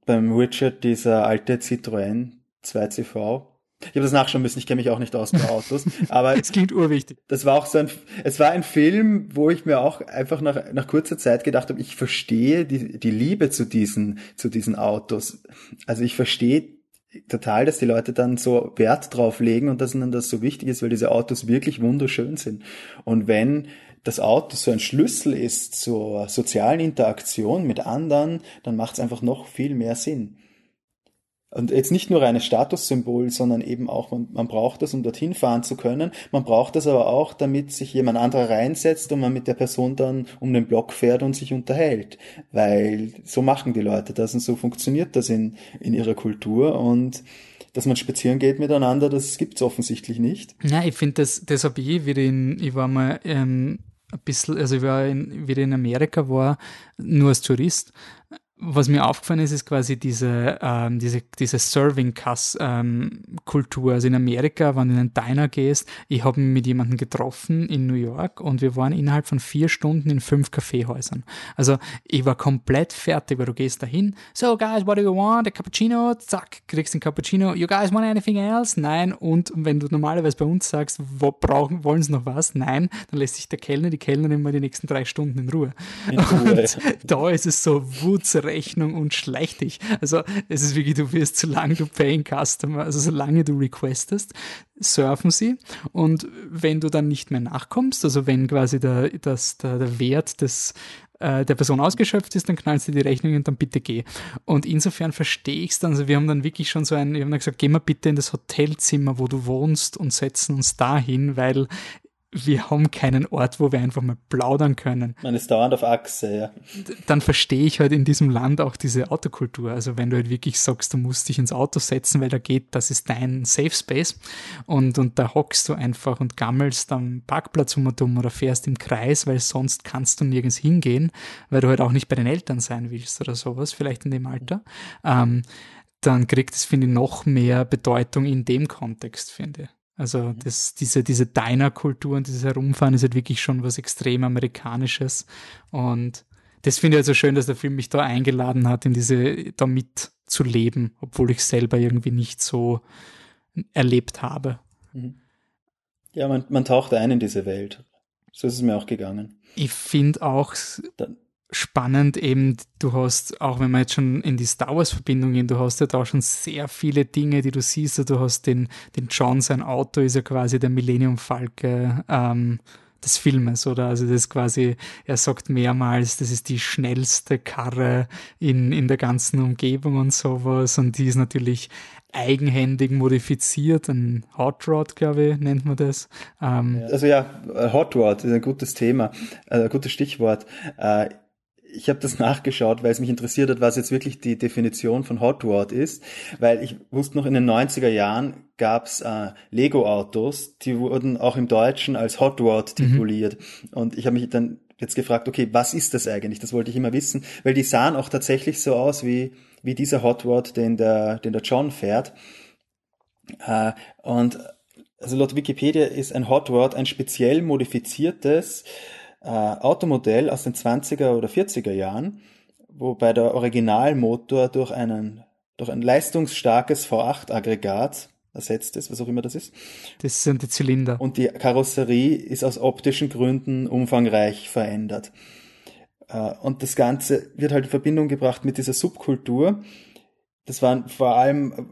Speaker 2: beim Richard dieser alte Citroën 2CV. Ich habe das nachschauen müssen, ich kenne mich auch nicht aus bei Autos. Aber
Speaker 1: es klingt urwichtig.
Speaker 2: Das war auch so ein, es war ein Film, wo ich mir auch einfach nach, nach kurzer Zeit gedacht habe, ich verstehe die, die Liebe zu diesen, zu diesen Autos. Also ich verstehe total, dass die Leute dann so Wert drauf legen und dass ihnen das so wichtig ist, weil diese Autos wirklich wunderschön sind. Und wenn das Auto so ein Schlüssel ist zur sozialen Interaktion mit anderen, dann macht es einfach noch viel mehr Sinn. Und jetzt nicht nur reines Statussymbol, sondern eben auch, man, man braucht das, um dorthin fahren zu können. Man braucht das aber auch, damit sich jemand anderer reinsetzt und man mit der Person dann um den Block fährt und sich unterhält. Weil so machen die Leute das und so funktioniert das in, in ihrer Kultur und dass man spazieren geht miteinander, das gibt's offensichtlich nicht.
Speaker 1: Ja, ich finde das, das habe ich wieder in, ich war mal ähm, ein bisschen, also ich war in, wieder in Amerika war, nur als Tourist was mir aufgefallen ist, ist quasi diese, ähm, diese, diese Serving-Kultur. Ähm, also in Amerika, wenn du in einen Diner gehst, ich habe mich mit jemandem getroffen in New York und wir waren innerhalb von vier Stunden in fünf Kaffeehäusern. Also ich war komplett fertig, weil du gehst dahin, so guys, what do you want? A cappuccino? Zack, kriegst den Cappuccino. You guys want anything else? Nein. Und wenn du normalerweise bei uns sagst, wo brauchen, wollen sie noch was? Nein. Dann lässt sich der Kellner, die Kellnerin mal die nächsten drei Stunden in Ruhe. In Ruhe. Und da ist es so Wutz Rechnung und schleich dich. Also es ist wirklich, du wirst, solange du Paying Customer, also solange du requestest, surfen sie und wenn du dann nicht mehr nachkommst, also wenn quasi der, das, der, der Wert des äh, der Person ausgeschöpft ist, dann knallst du die Rechnung und dann bitte geh. Und insofern verstehe ich es dann. Also wir haben dann wirklich schon so ein, wir haben dann gesagt, geh mal bitte in das Hotelzimmer, wo du wohnst und setzen uns dahin, weil wir haben keinen Ort, wo wir einfach mal plaudern können.
Speaker 2: Man ist dauernd auf Achse, ja.
Speaker 1: Dann verstehe ich halt in diesem Land auch diese Autokultur. Also wenn du halt wirklich sagst, du musst dich ins Auto setzen, weil da geht, das ist dein Safe Space und, und da hockst du einfach und gammelst am Parkplatz um und um oder fährst im Kreis, weil sonst kannst du nirgends hingehen, weil du halt auch nicht bei den Eltern sein willst oder sowas, vielleicht in dem Alter. Ähm, dann kriegt es, finde ich, noch mehr Bedeutung in dem Kontext, finde ich. Also mhm. das, diese, diese Diner-Kultur und dieses Herumfahren ist halt wirklich schon was extrem Amerikanisches. Und das finde ich also schön, dass der Film mich da eingeladen hat, in diese, da mit zu leben, obwohl ich selber irgendwie nicht so erlebt habe.
Speaker 2: Mhm. Ja, man, man taucht ein in diese Welt. So ist es mir auch gegangen.
Speaker 1: Ich finde auch. Spannend eben, du hast, auch wenn wir jetzt schon in die Star Wars-Verbindung gehen, du hast ja da schon sehr viele Dinge, die du siehst. Also du hast den, den John, sein Auto ist ja quasi der Millennium Falke ähm, des Filmes, oder? Also das ist quasi, er sagt mehrmals, das ist die schnellste Karre in, in der ganzen Umgebung und sowas. Und die ist natürlich eigenhändig modifiziert, ein Hot Rod, glaube ich, nennt man das.
Speaker 2: Ähm, also ja, Hot Rod ist ein gutes Thema, äh, ein gutes Stichwort. Äh, ich habe das nachgeschaut, weil es mich interessiert hat, was jetzt wirklich die Definition von Hot Rod ist, weil ich wusste noch in den 90er Jahren gab's äh, Lego-Autos, die wurden auch im Deutschen als Hot Rod mhm. tituliert. Mhm. Und ich habe mich dann jetzt gefragt, okay, was ist das eigentlich? Das wollte ich immer wissen, weil die sahen auch tatsächlich so aus wie wie dieser Hot Rod, den der, den der John fährt. Äh, und also laut Wikipedia ist ein Hot Rod ein speziell modifiziertes äh, Automodell aus den 20er oder 40er Jahren, wobei der Originalmotor durch einen durch ein leistungsstarkes V8-Aggregat ersetzt ist, was auch immer das ist.
Speaker 1: Das sind die Zylinder.
Speaker 2: Und die Karosserie ist aus optischen Gründen umfangreich verändert. Äh, und das Ganze wird halt in Verbindung gebracht mit dieser Subkultur. Das waren vor allem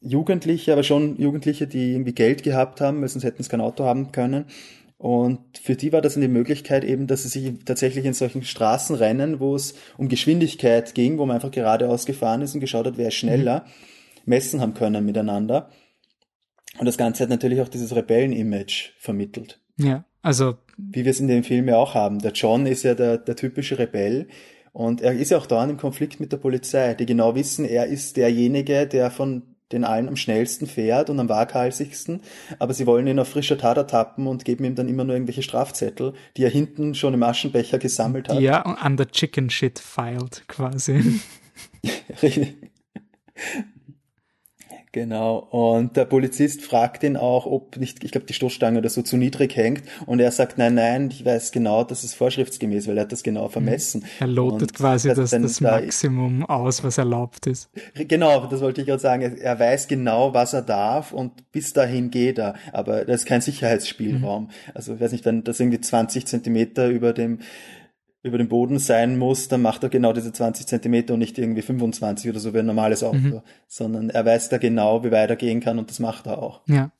Speaker 2: Jugendliche, aber schon Jugendliche, die irgendwie Geld gehabt haben, weil sonst hätten sie kein Auto haben können. Und für die war das eine Möglichkeit eben, dass sie sich tatsächlich in solchen Straßenrennen, wo es um Geschwindigkeit ging, wo man einfach geradeaus gefahren ist und geschaut hat, wer ist schneller, messen haben können miteinander. Und das Ganze hat natürlich auch dieses Rebellen-Image vermittelt.
Speaker 1: Ja, also
Speaker 2: wie wir es in dem Film ja auch haben. Der John ist ja der, der typische Rebell und er ist ja auch dauernd im Konflikt mit der Polizei, die genau wissen, er ist derjenige, der von den allen am schnellsten fährt und am waghalsigsten, aber sie wollen ihn auf frischer Tat ertappen und geben ihm dann immer nur irgendwelche Strafzettel, die er hinten schon im Aschenbecher gesammelt hat.
Speaker 1: Ja, an der Chicken Shit filed quasi.
Speaker 2: Genau. Und der Polizist fragt ihn auch, ob nicht, ich glaube, die Stoßstange oder so zu niedrig hängt. Und er sagt, nein, nein, ich weiß genau, das ist vorschriftsgemäß, weil er hat das genau vermessen.
Speaker 1: Er lotet und quasi das, das Maximum da, aus, was erlaubt ist.
Speaker 2: Genau, das wollte ich gerade sagen. Er weiß genau, was er darf und bis dahin geht er. Aber das ist kein Sicherheitsspielraum. Mhm. Also, ich weiß nicht, wenn das irgendwie 20 Zentimeter über dem über dem Boden sein muss, dann macht er genau diese 20 Zentimeter und nicht irgendwie 25 oder so wie ein normales Auto, mhm. sondern er weiß da genau, wie weit er gehen kann und das macht er auch.
Speaker 1: Ja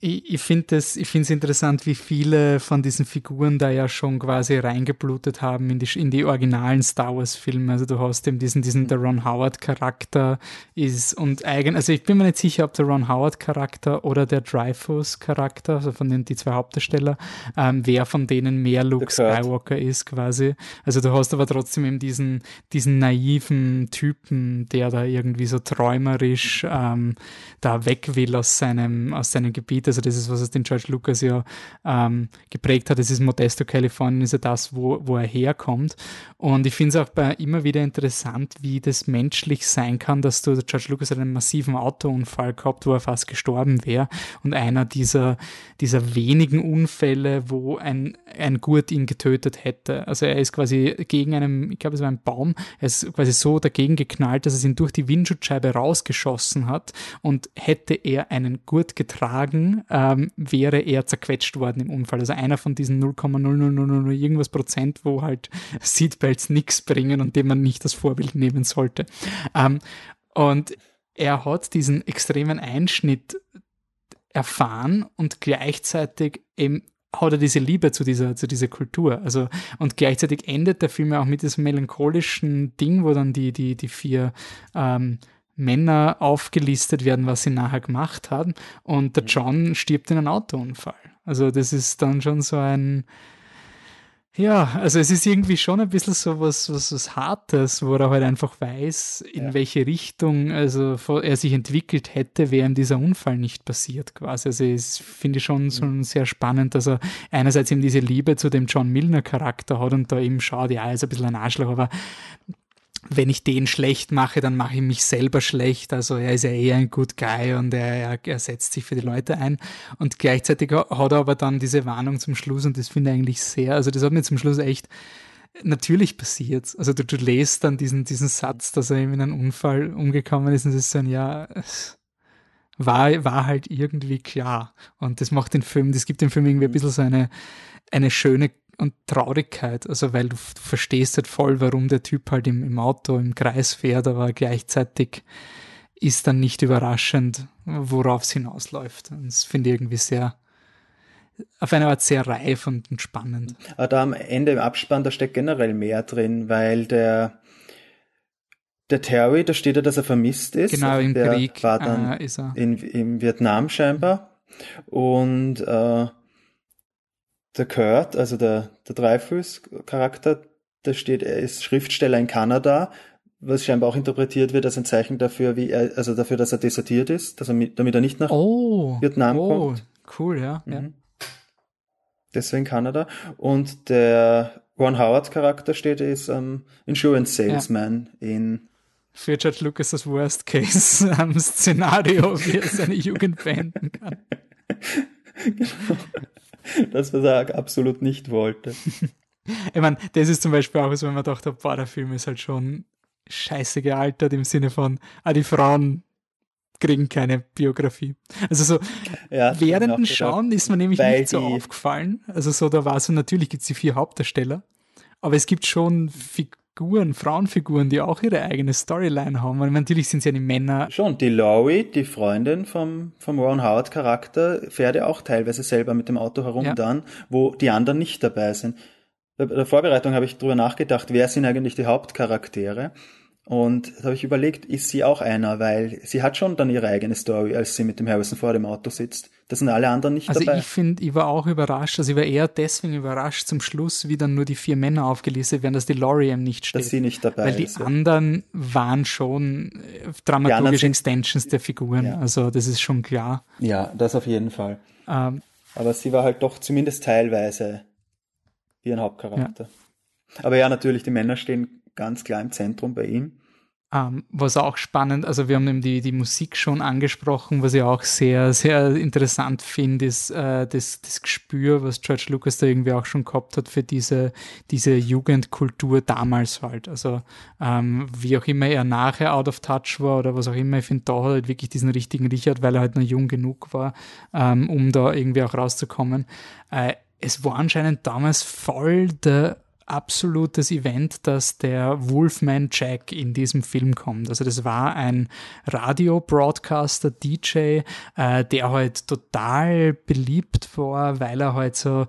Speaker 1: ich, ich finde es interessant, wie viele von diesen Figuren da ja schon quasi reingeblutet haben in die, in die originalen Star Wars-Filme. Also du hast eben diesen, diesen der Ron Howard-Charakter ist und eigen, also ich bin mir nicht sicher, ob der Ron Howard-Charakter oder der Dreyfus-Charakter, also von den die zwei Hauptdarsteller, ähm, wer von denen mehr Luke Skywalker ist quasi. Also du hast aber trotzdem eben diesen, diesen naiven Typen, der da irgendwie so träumerisch ähm, da weg will aus seinem, aus seinem Gebiet also das ist, was es den George Lucas ja ähm, geprägt hat. Es ist Modesto, Kalifornien, ist ja das, wo, wo er herkommt. Und ich finde es auch bei, immer wieder interessant, wie das menschlich sein kann, dass du, George Lucas hat einen massiven Autounfall gehabt, wo er fast gestorben wäre. Und einer dieser, dieser wenigen Unfälle, wo ein, ein Gurt ihn getötet hätte. Also er ist quasi gegen einen, ich glaube, es war ein Baum, er ist quasi so dagegen geknallt, dass es ihn durch die Windschutzscheibe rausgeschossen hat. Und hätte er einen Gurt getragen, ähm, wäre er zerquetscht worden im Unfall. Also einer von diesen 0,0000 irgendwas Prozent, wo halt Seatbelts nichts bringen und dem man nicht das Vorbild nehmen sollte. Ähm, und er hat diesen extremen Einschnitt erfahren und gleichzeitig eben hat er diese Liebe zu dieser, zu dieser Kultur. Also, und gleichzeitig endet der Film ja auch mit diesem melancholischen Ding, wo dann die, die, die vier ähm, Männer aufgelistet werden, was sie nachher gemacht haben. Und der John stirbt in einem Autounfall. Also das ist dann schon so ein, ja, also es ist irgendwie schon ein bisschen so was, was, was Hartes, wo er halt einfach weiß, in ja. welche Richtung also er sich entwickelt hätte, wäre ihm dieser Unfall nicht passiert quasi. Also es finde ich schon so mhm. sehr spannend, dass er einerseits eben diese Liebe zu dem John Milner Charakter hat und da eben schaut, ja, er ist ein bisschen ein Arschloch, aber wenn ich den schlecht mache, dann mache ich mich selber schlecht. Also er ist ja eher ein Good Guy und er, er setzt sich für die Leute ein. Und gleichzeitig hat er aber dann diese Warnung zum Schluss und das finde ich eigentlich sehr, also das hat mir zum Schluss echt natürlich passiert's. Also du, du lest dann diesen, diesen Satz, dass er eben in einen Unfall umgekommen ist und es ist so ein, ja, war, war halt irgendwie klar. Und das macht den Film, das gibt dem Film irgendwie ein bisschen so eine, eine schöne und Traurigkeit, also weil du, du verstehst halt voll, warum der Typ halt im, im Auto im Kreis fährt, aber gleichzeitig ist dann nicht überraschend, worauf es hinausläuft. Und das finde ich irgendwie sehr, auf eine Art sehr reif und, spannend.
Speaker 2: Aber da am Ende im Abspann, da steckt generell mehr drin, weil der, der Terry, da steht ja, dass er vermisst ist.
Speaker 1: Genau, im
Speaker 2: der
Speaker 1: Krieg
Speaker 2: war dann
Speaker 1: äh, ist er.
Speaker 2: in, in Vietnam scheinbar. Und äh, der Kurt, also der, der Dreifuß-Charakter, da steht, er ist Schriftsteller in Kanada, was scheinbar auch interpretiert wird als ein Zeichen dafür, wie er, also dafür, dass er desertiert ist, dass er mit, damit er nicht nach
Speaker 1: Oh,
Speaker 2: Vietnam
Speaker 1: oh,
Speaker 2: kommt.
Speaker 1: cool, ja. ja.
Speaker 2: Mhm. Deswegen Kanada. Und der Ron Howard-Charakter steht, er ist ähm, Insurance Salesman in
Speaker 1: Für George Lucas das Worst Case am Szenario, wie er seine Jugend beenden kann.
Speaker 2: das, was er absolut nicht wollte.
Speaker 1: Ich meine, das ist zum Beispiel auch was, wenn man dachte, boah, der Film ist halt schon scheiße gealtert im Sinne von, ah, die Frauen kriegen keine Biografie. Also so,
Speaker 2: Ja,
Speaker 1: während dem. Schauen ist mir nämlich nicht so aufgefallen. Also so, da war so, natürlich gibt es die vier Hauptdarsteller, aber es gibt schon Figuren, Frauenfiguren, die auch ihre eigene Storyline haben. Und natürlich sind es ja die Männer,
Speaker 2: Schon, die Laurie, die Freundin vom, vom Ron Howard Charakter, fährt ja auch teilweise selber mit dem Auto herum
Speaker 1: Ja.
Speaker 2: dann, wo die anderen nicht dabei sind. Bei der Vorbereitung habe ich drüber nachgedacht, wer sind eigentlich die Hauptcharaktere? Und da habe ich überlegt, ist sie auch einer, weil sie hat schon dann ihre eigene Story, als sie mit dem Harrison vor dem Auto sitzt. Das sind alle anderen nicht
Speaker 1: Also
Speaker 2: dabei.
Speaker 1: ich finde, ich war auch überrascht, also ich war eher deswegen überrascht zum Schluss, wie dann nur die vier Männer aufgelistet werden, dass die eben nicht steht.
Speaker 2: dass sie nicht dabei
Speaker 1: Weil die
Speaker 2: ist. ja.
Speaker 1: anderen waren schon äh, dramaturgische
Speaker 2: sind-
Speaker 1: Extensions der Figuren.
Speaker 2: Ja.
Speaker 1: Also das ist schon klar.
Speaker 2: Ja, das auf jeden Fall.
Speaker 1: Ähm,
Speaker 2: Aber sie war halt doch zumindest teilweise wie ein Hauptcharakter. Aber ja, natürlich, die Männer stehen ganz klar im Zentrum bei ihm.
Speaker 1: Ähm, was auch spannend, also wir haben eben die, die Musik schon angesprochen, was ich auch sehr, sehr interessant finde, ist äh, das, das Gespür, was George Lucas da irgendwie auch schon gehabt hat für diese, diese Jugendkultur damals halt. Also ähm, wie auch immer er nachher out of touch war oder was auch immer, ich finde, da hat er halt wirklich diesen richtigen Richard, weil er halt noch jung genug war, ähm, um da irgendwie auch rauszukommen. Äh, es war anscheinend damals voll der absolutes Event, dass der Wolfman Jack in diesem Film kommt. Also das war ein Radio-Broadcaster, DJ, äh, der halt total beliebt war, weil er halt so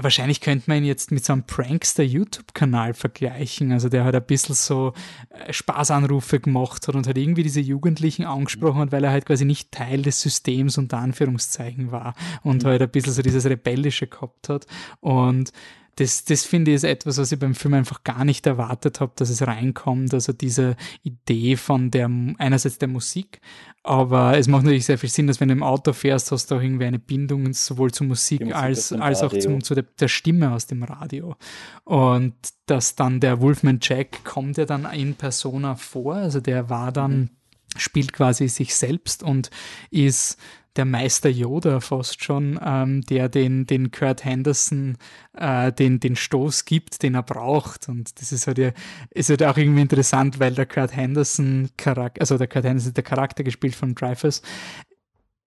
Speaker 1: Wahrscheinlich könnte man ihn jetzt mit so einem Prankster-YouTube-Kanal vergleichen, also der halt ein bisschen so äh, Spaßanrufe gemacht hat und halt irgendwie diese Jugendlichen angesprochen hat, weil er halt quasi nicht Teil des Systems unter Anführungszeichen war und halt ein bisschen so dieses Rebellische gehabt hat. Und das, das finde ich ist etwas, was ich beim Film einfach gar nicht erwartet habe, dass es reinkommt. Also diese Idee von der, einerseits der Musik, aber es macht natürlich sehr viel Sinn, dass wenn du im Auto fährst, hast du auch irgendwie eine Bindung sowohl zur Musik,
Speaker 2: Musik
Speaker 1: als, als auch zum, zu der, der Stimme aus dem Radio. Und dass dann der Wolfman Jack kommt ja dann in Persona vor, also der war dann, spielt quasi sich selbst und ist der Meister Yoda fast schon, ähm, der den, den Kurt Henderson äh, den, den Stoß gibt, den er braucht. Und das ist halt, ja, ist halt auch irgendwie interessant, weil der Kurt Henderson Charakter, also der Kurt Henderson, der Charakter gespielt von Dreyfus,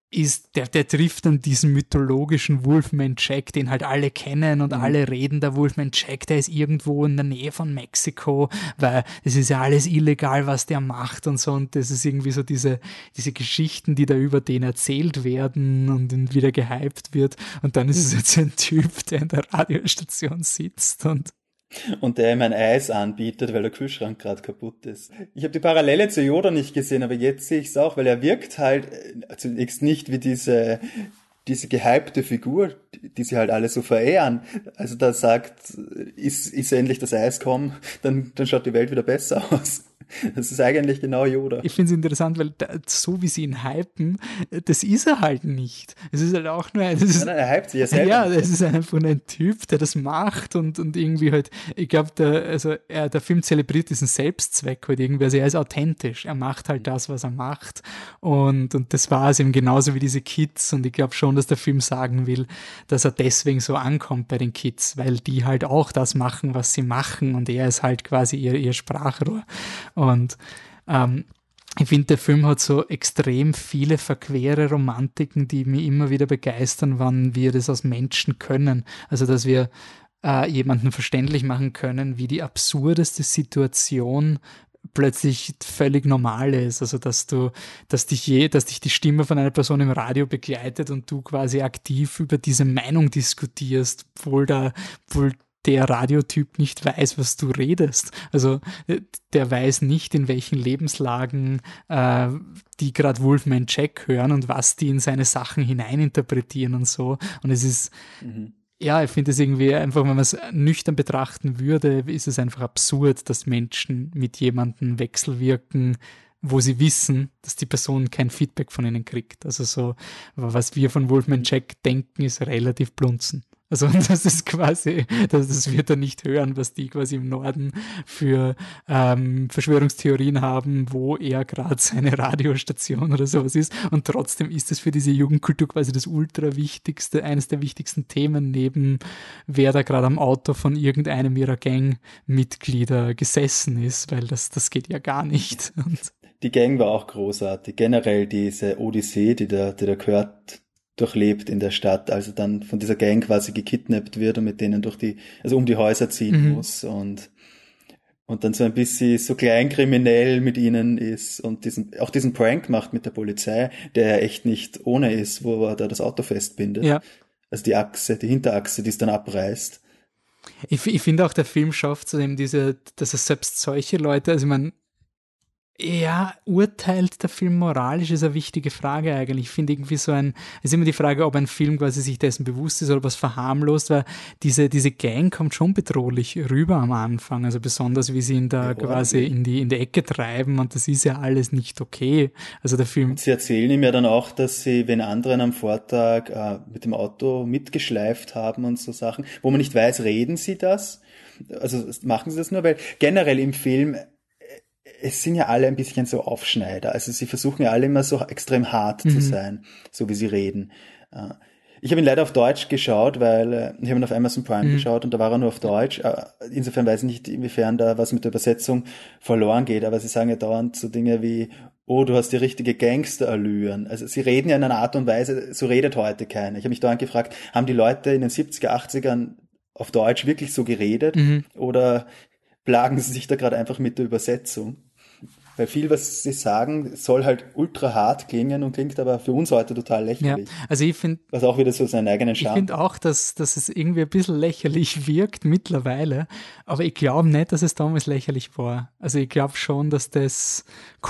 Speaker 1: ist, der, der trifft dann diesen mythologischen Wolfman Jack, den halt alle kennen und alle reden, der Wolfman Jack, der ist irgendwo in der Nähe von Mexiko, weil es ist ja alles illegal, was der macht und so. Und das ist irgendwie so diese, diese Geschichten, die da über den erzählt werden und wieder gehypt wird. Und dann ist es jetzt ein Typ, der in der Radiostation sitzt und
Speaker 2: Und der ihm ein Eis anbietet, weil der Kühlschrank gerade kaputt ist. Ich habe die Parallele zu Yoda nicht gesehen, aber jetzt sehe ich es auch, weil er wirkt halt äh, zunächst nicht wie diese diese gehypte Figur, die die sie halt alle so verehren. Also da sagt, ist, ist endlich das Eis kommen, dann, dann schaut die Welt wieder besser aus. Das ist eigentlich genau Yoda.
Speaker 1: Ich finde es interessant, weil da, so wie sie ihn hypen, das ist er halt nicht. Es ist halt auch nur ein.
Speaker 2: Ist, nein, er hypt sich ja selber.
Speaker 1: Ja, es ist einfach ein Typ, der das macht und, und irgendwie halt, ich glaube, der, also er, der Film zelebriert diesen Selbstzweck halt irgendwie. Also er ist authentisch. Er macht halt das, was er macht. Und, und das war es eben genauso wie diese Kids. Und ich glaube schon, dass der Film sagen will, dass er deswegen so ankommt bei den Kids, weil die halt auch das machen, was sie machen. Und er ist halt quasi ihr, ihr Sprachrohr. Und ähm, ich finde, der Film hat so extrem viele verquere Romantiken, die mich immer wieder begeistern, wann wir das als Menschen können. Also, dass wir äh, jemanden verständlich machen können, wie die absurdeste Situation plötzlich völlig normal ist. Also dass du, dass dich je, dass dich die Stimme von einer Person im Radio begleitet und du quasi aktiv über diese Meinung diskutierst, obwohl da, obwohl der Radiotyp nicht weiß, was du redest. Also äh, der weiß nicht, in welchen Lebenslagen äh, die gerade Wolfman Jack hören und was die in seine Sachen hineininterpretieren und so. Und es ist, mhm. ja, ich finde es irgendwie einfach, wenn man es nüchtern betrachten würde, ist es einfach absurd, dass Menschen mit jemandem wechselwirken, wo sie wissen, dass die Person kein Feedback von ihnen kriegt. Also so, was wir von Wolfman Jack denken, ist relativ blunzen. Also das ist quasi, das, das wird er nicht hören, was die quasi im Norden für ähm, Verschwörungstheorien haben, wo er gerade seine Radiostation oder sowas ist. Und trotzdem ist es für diese Jugendkultur quasi das ultra wichtigste, eines der wichtigsten Themen, neben wer da gerade am Auto von irgendeinem ihrer Gangmitglieder gesessen ist, weil das, das geht ja gar nicht. Und
Speaker 2: die Gang war auch großartig. Generell diese Odyssee, die der, die der Kurt durchlebt in der Stadt, also dann von dieser Gang quasi gekidnappt wird und mit denen durch die, also um die Häuser ziehen mhm. muss und und dann so ein bisschen so kleinkriminell mit ihnen ist und diesen, auch diesen Prank macht mit der Polizei, der ja echt nicht ohne ist, wo er da das Auto festbindet. Ja. Also die Achse, die Hinterachse, die es dann abreißt.
Speaker 1: Ich, ich finde auch, der Film schafft eben diese, dass er selbst solche Leute, also ich meine, ja, urteilt der Film moralisch, ist eine wichtige Frage eigentlich. Ich finde irgendwie so ein, es ist immer die Frage, ob ein Film quasi sich dessen bewusst ist oder was verharmlost, weil diese, diese Gang kommt schon bedrohlich rüber am Anfang. Also besonders, wie sie ihn da ja, quasi in die, in die Ecke treiben und das ist ja alles nicht okay. Also der Film.
Speaker 2: Und sie erzählen ihm ja dann auch, dass sie, wenn anderen am Vortag äh, mit dem Auto mitgeschleift haben und so Sachen, wo man nicht weiß, reden sie das? Also machen sie das nur, weil generell im Film es sind ja alle ein bisschen so Aufschneider. Also sie versuchen ja alle immer so extrem hart mhm. zu sein, so wie sie reden. Äh, ich habe ihn leider auf Deutsch geschaut, weil äh, ich habe ihn auf Amazon Prime mhm. geschaut und da war er nur auf Deutsch. Äh, insofern weiß ich nicht, inwiefern da was mit der Übersetzung verloren geht, aber sie sagen ja dauernd so Dinge wie, oh, du hast die richtige Gangsterallüren. Also sie reden ja in einer Art und Weise, so redet heute keiner. Ich habe mich dauernd gefragt, haben die Leute in den 70er, 80ern auf Deutsch wirklich so geredet mhm. oder plagen sie sich da gerade einfach mit der Übersetzung? Weil viel, was sie sagen, soll halt ultra hart klingen und klingt aber für uns heute total lächerlich.
Speaker 1: Ja, also ich finde.
Speaker 2: Was auch wieder so seinen eigenen Charme.
Speaker 1: Ich finde auch, dass, dass es irgendwie ein bisschen lächerlich wirkt mittlerweile. Aber ich glaube nicht, dass es damals lächerlich war. Also ich glaube schon, dass das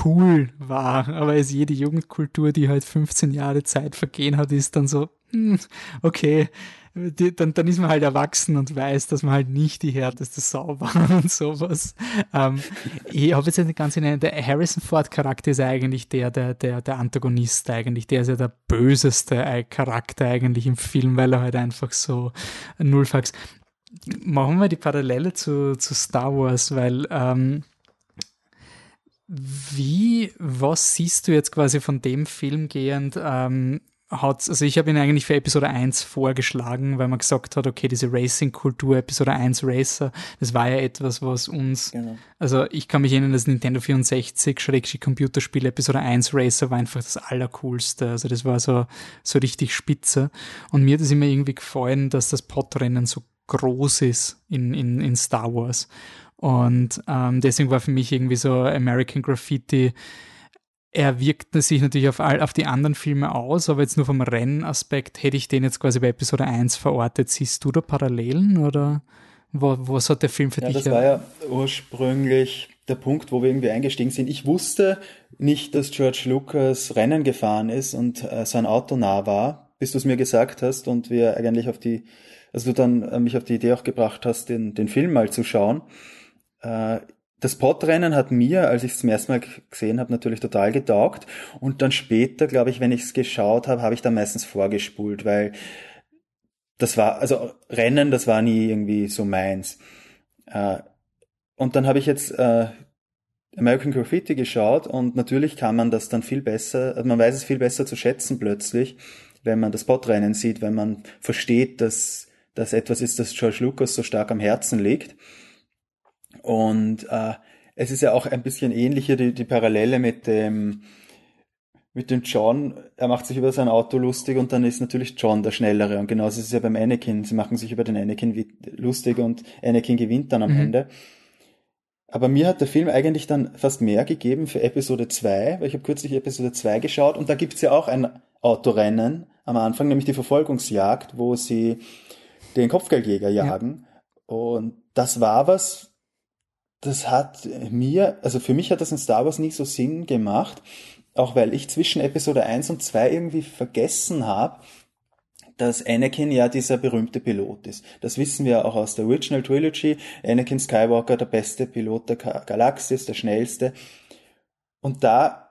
Speaker 1: cool war. Aber es jede Jugendkultur, die halt 15 Jahre Zeit vergehen hat, ist dann so, hm, okay, die, dann, dann ist man halt erwachsen und weiß, dass man halt nicht die härteste Sau war und sowas. Ähm, ich habe jetzt nicht ganz in der Harrison Ford Charakter ist eigentlich der, der, der, der Antagonist eigentlich. Der ist ja der böseste Charakter eigentlich im Film, weil er halt einfach so nullfax. Machen wir die Parallele zu, zu Star Wars, weil ähm, wie, was siehst du jetzt quasi von dem Film gehend? Ähm, hat, also ich habe ihn eigentlich für Episode 1 vorgeschlagen, weil man gesagt hat, okay, diese Racing-Kultur, Episode 1 Racer, das war ja etwas, was uns, genau. also ich kann mich erinnern, das Nintendo 64 Schrägstrich Computerspiel Episode 1 Racer war einfach das Allercoolste, also das war so, so richtig spitze. Und mir hat es immer irgendwie gefallen, dass das Podrennen so groß ist in, in, in Star Wars. Und ähm, deswegen war für mich irgendwie so American Graffiti er wirkt sich natürlich auf, all, auf die anderen Filme aus, aber jetzt nur vom Rennaspekt hätte ich den jetzt quasi bei Episode 1 verortet. Siehst du da Parallelen oder wo, was hat der Film für
Speaker 2: ja,
Speaker 1: dich?
Speaker 2: Das war ja ursprünglich der Punkt, wo wir irgendwie eingestiegen sind. Ich wusste nicht, dass George Lucas Rennen gefahren ist und äh, sein Auto nah war, bis du es mir gesagt hast und wir eigentlich auf die, also du dann äh, mich auf die Idee auch gebracht hast, den, den Film mal zu schauen. Äh, das Podrennen hat mir, als ich es zum ersten Mal gesehen habe, natürlich total getaugt. Und dann später, glaube ich, wenn ich es geschaut habe, habe ich da meistens vorgespult, weil das war, also Rennen, das war nie irgendwie so meins. Äh, und dann habe ich jetzt äh, American Graffiti geschaut und natürlich kann man das dann viel besser, man weiß es viel besser zu schätzen plötzlich, wenn man das Podrennen sieht, wenn man versteht, dass das etwas ist, das George Lucas so stark am Herzen liegt. Und äh, es ist ja auch ein bisschen ähnlich hier die, die Parallele mit dem mit dem John, er macht sich über sein Auto lustig und dann ist natürlich John der Schnellere. Und genauso ist es ja beim Anakin. Sie machen sich über den Anakin lustig und Anakin gewinnt dann am mhm. Ende. Aber mir hat der Film eigentlich dann fast mehr gegeben für Episode 2, weil ich habe kürzlich Episode 2 geschaut und da gibt's ja auch ein Autorennen am Anfang, nämlich die Verfolgungsjagd, wo sie den Kopfgeldjäger jagen. Ja. Und das war was, das hat mir, also für mich hat das in Star Wars nie so Sinn gemacht, auch weil ich zwischen Episode 1 und 2 irgendwie vergessen habe, dass Anakin ja dieser berühmte Pilot ist. Das wissen wir auch aus der Original Trilogy. Anakin Skywalker, der beste Pilot der Galaxis, der schnellste. Und da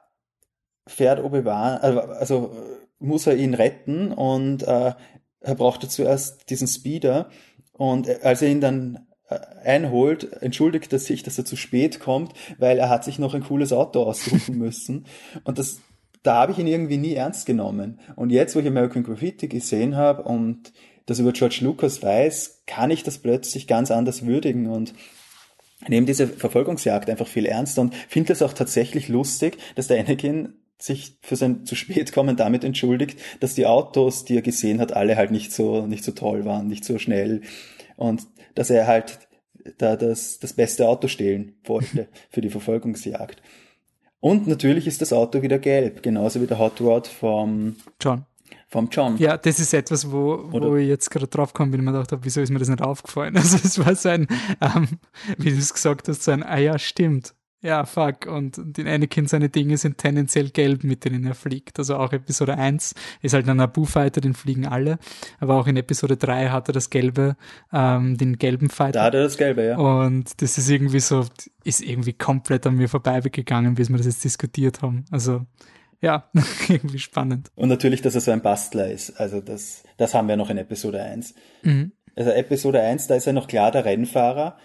Speaker 2: fährt Obi-Wan, also, also muss er ihn retten und äh, er brauchte zuerst diesen Speeder und als er ihn dann äh, einholt, entschuldigt er sich, dass er zu spät kommt, weil er hat sich noch ein cooles Auto aussuchen müssen. Und das, da habe ich ihn irgendwie nie ernst genommen. Und jetzt, wo ich American Graffiti gesehen habe und das über George Lucas weiß, kann ich das plötzlich ganz anders würdigen und nehme diese Verfolgungsjagd einfach viel ernster und finde es auch tatsächlich lustig, dass der Anakin sich für sein zu spät kommen damit entschuldigt, dass die Autos, die er gesehen hat, alle halt nicht so nicht so toll waren, nicht so schnell und dass er halt da das, das beste Auto stehlen wollte für die Verfolgungsjagd. Und natürlich ist das Auto wieder gelb, genauso wie der Hot Rod vom
Speaker 1: John.
Speaker 2: Vom John.
Speaker 1: Ja, das ist etwas, wo, wo ich jetzt gerade drauf komme, wenn ich mir gedacht habe, wieso ist mir das nicht aufgefallen? Also es war so ein, ähm, wie du es gesagt hast, so ein, ah ja, stimmt ja, fuck. Und in Anakin seine Dinge sind tendenziell gelb, mit denen er fliegt. Also auch Episode 1 ist halt ein Naboo-Fighter, den fliegen alle. Aber auch in Episode 3 hat er das gelbe, ähm, den gelben Fighter.
Speaker 2: Da hat er das gelbe, ja.
Speaker 1: Und das ist irgendwie so, ist irgendwie komplett an mir vorbeigegangen, bis wir das jetzt diskutiert haben. Also, ja, irgendwie spannend.
Speaker 2: Und natürlich, dass er so ein Bastler ist. Also das, das haben wir noch in Episode 1. Mhm. Also Episode 1, da ist er noch klar der Rennfahrer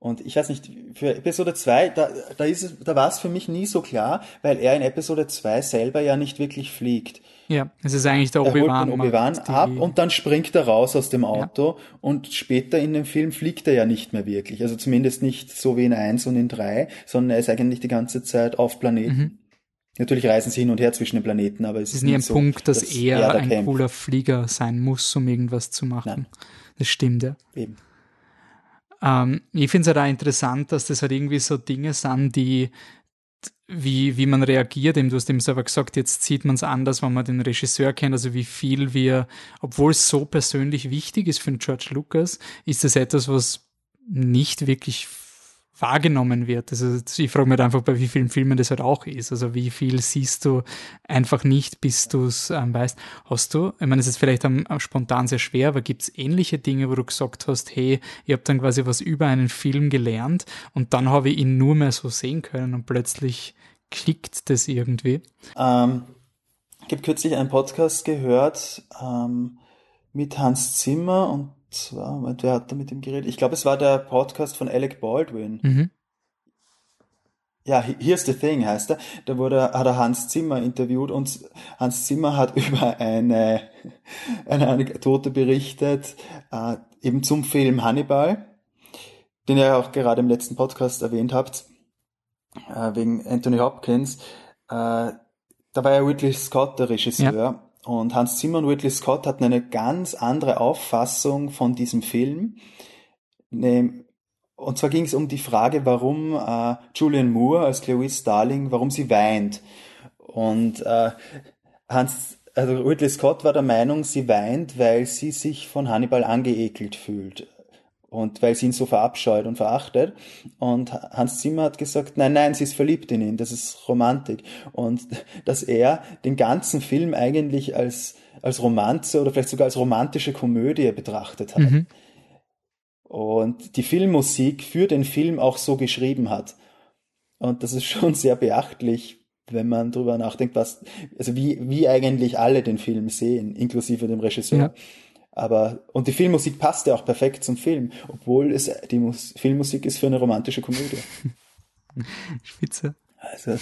Speaker 2: und ich weiß nicht, für Episode 2, da, da, ist es, da war es für mich nie so klar, weil er in Episode 2 selber ja nicht wirklich fliegt.
Speaker 1: Ja, es ist eigentlich der Obi-Wan.
Speaker 2: Obi ab und dann springt er raus aus dem Auto ja. und später in dem Film fliegt er ja nicht mehr wirklich. Also zumindest nicht so wie in 1 und in 3, sondern er ist eigentlich die ganze Zeit auf Planeten. Mhm. Natürlich reisen sie hin und her zwischen den Planeten, aber es, es ist
Speaker 1: nie ein so, Punkt, dass, dass er, er ein kämpft. cooler Flieger sein muss, um irgendwas zu machen. Nein. Das stimmt, ja. Eben. Ähm, ich finde es halt auch interessant, dass das halt irgendwie so Dinge sind, die wie, wie man reagiert. Eben, du hast eben selber gesagt, jetzt sieht man es anders, wenn man den Regisseur kennt, also wie viel wir, obwohl es so persönlich wichtig ist für den George Lucas, ist das etwas, was nicht wirklich wahrgenommen wird. Also ich frage mich halt einfach, bei wie vielen Filmen das halt auch ist. Also wie viel siehst du einfach nicht, bis du es ähm, weißt. Hast du, ich meine, es ist vielleicht am, am spontan sehr schwer, aber gibt es ähnliche Dinge, wo du gesagt hast, hey, ich habe dann quasi was über einen Film gelernt und dann habe ich ihn nur mehr so sehen können und plötzlich klickt das irgendwie?
Speaker 2: Ähm, ich habe kürzlich einen Podcast gehört ähm, mit Hans Zimmer und zwar, wer hat da mit ihm geredet? Ich glaube, es war der Podcast von Alec Baldwin. Mhm. Ja, Here's the Thing heißt er. Da wurde, hat er Hans Zimmer interviewt und Hans Zimmer hat über eine, eine Anekdote berichtet, äh, eben zum Film Hannibal, den ihr auch gerade im letzten Podcast erwähnt habt, äh, wegen Anthony Hopkins. Äh, da war ja Ridley Scott der Regisseur. Ja. Und Hans Zimmer und Ridley Scott hatten eine ganz andere Auffassung von diesem Film. Und zwar ging es um die Frage, warum äh, Julian Moore als Clarice Starling, warum sie weint. Und äh, Hans, also Ridley Scott war der Meinung, sie weint, weil sie sich von Hannibal angeekelt fühlt und weil sie ihn so verabscheut und verachtet. Und Hans Zimmer hat gesagt, nein, nein, sie ist verliebt in ihn, das ist Romantik. Und dass er den ganzen Film eigentlich als, als Romanze oder vielleicht sogar als romantische Komödie betrachtet hat. Mhm. Und die Filmmusik für den Film auch so geschrieben hat. Und das ist schon sehr beachtlich, wenn man drüber nachdenkt, was, also wie, wie eigentlich alle den Film sehen, inklusive dem Regisseur. Ja. Aber, und die Filmmusik passt ja auch perfekt zum Film, obwohl es, die Mus Filmmusik ist für eine romantische Komödie.
Speaker 1: Spitze. Also.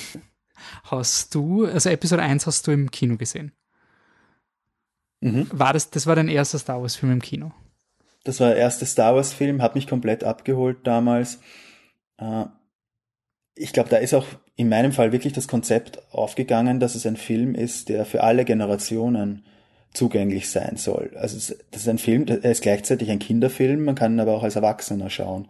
Speaker 1: Hast du, also Episode 1 hast du im Kino gesehen? Mhm. War das, das war dein erster Star Wars Film im Kino?
Speaker 2: Das war der erste Star Wars Film, hat mich komplett abgeholt damals. Äh, ich glaube, da ist auch in meinem Fall wirklich das Konzept aufgegangen, dass es ein Film ist, der für alle Generationen zugänglich sein soll. Also das ist ein Film, er ist gleichzeitig ein Kinderfilm, man kann ihn aber auch als Erwachsener schauen.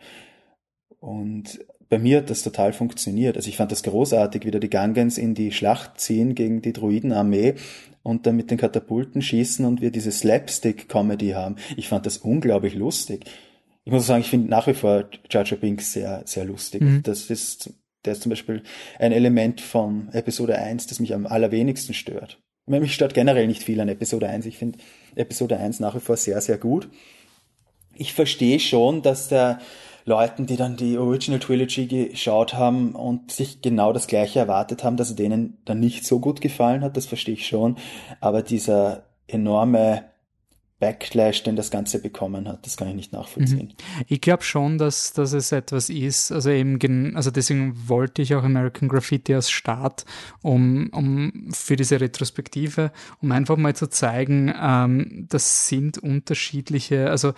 Speaker 2: Und bei mir hat das total funktioniert. Also ich fand das großartig, wie da die Gangens in die Schlacht ziehen gegen die Druidenarmee und dann mit den Katapulten schießen und wir diese Slapstick-Comedy haben. Ich fand das unglaublich lustig. Ich muss sagen, ich finde nach wie vor Jar Binks sehr, sehr lustig. Mhm. Das ist, der ist zum Beispiel ein Element von Episode 1, das mich am allerwenigsten stört. Mich stört generell nicht viel an Episode 1. Ich finde Episode 1 nach wie vor sehr, sehr gut. Ich verstehe schon, dass der Leuten, die dann die Original Trilogy geschaut haben und sich genau das gleiche erwartet haben, dass denen dann nicht so gut gefallen hat, das verstehe ich schon. Aber dieser enorme Backlash, den das Ganze bekommen hat. Das kann ich nicht nachvollziehen.
Speaker 1: Mhm. Ich glaube schon, dass, dass es etwas ist, also eben, also deswegen wollte ich auch American Graffiti als Start, um, um für diese Retrospektive, um einfach mal zu zeigen, ähm, das sind unterschiedliche, also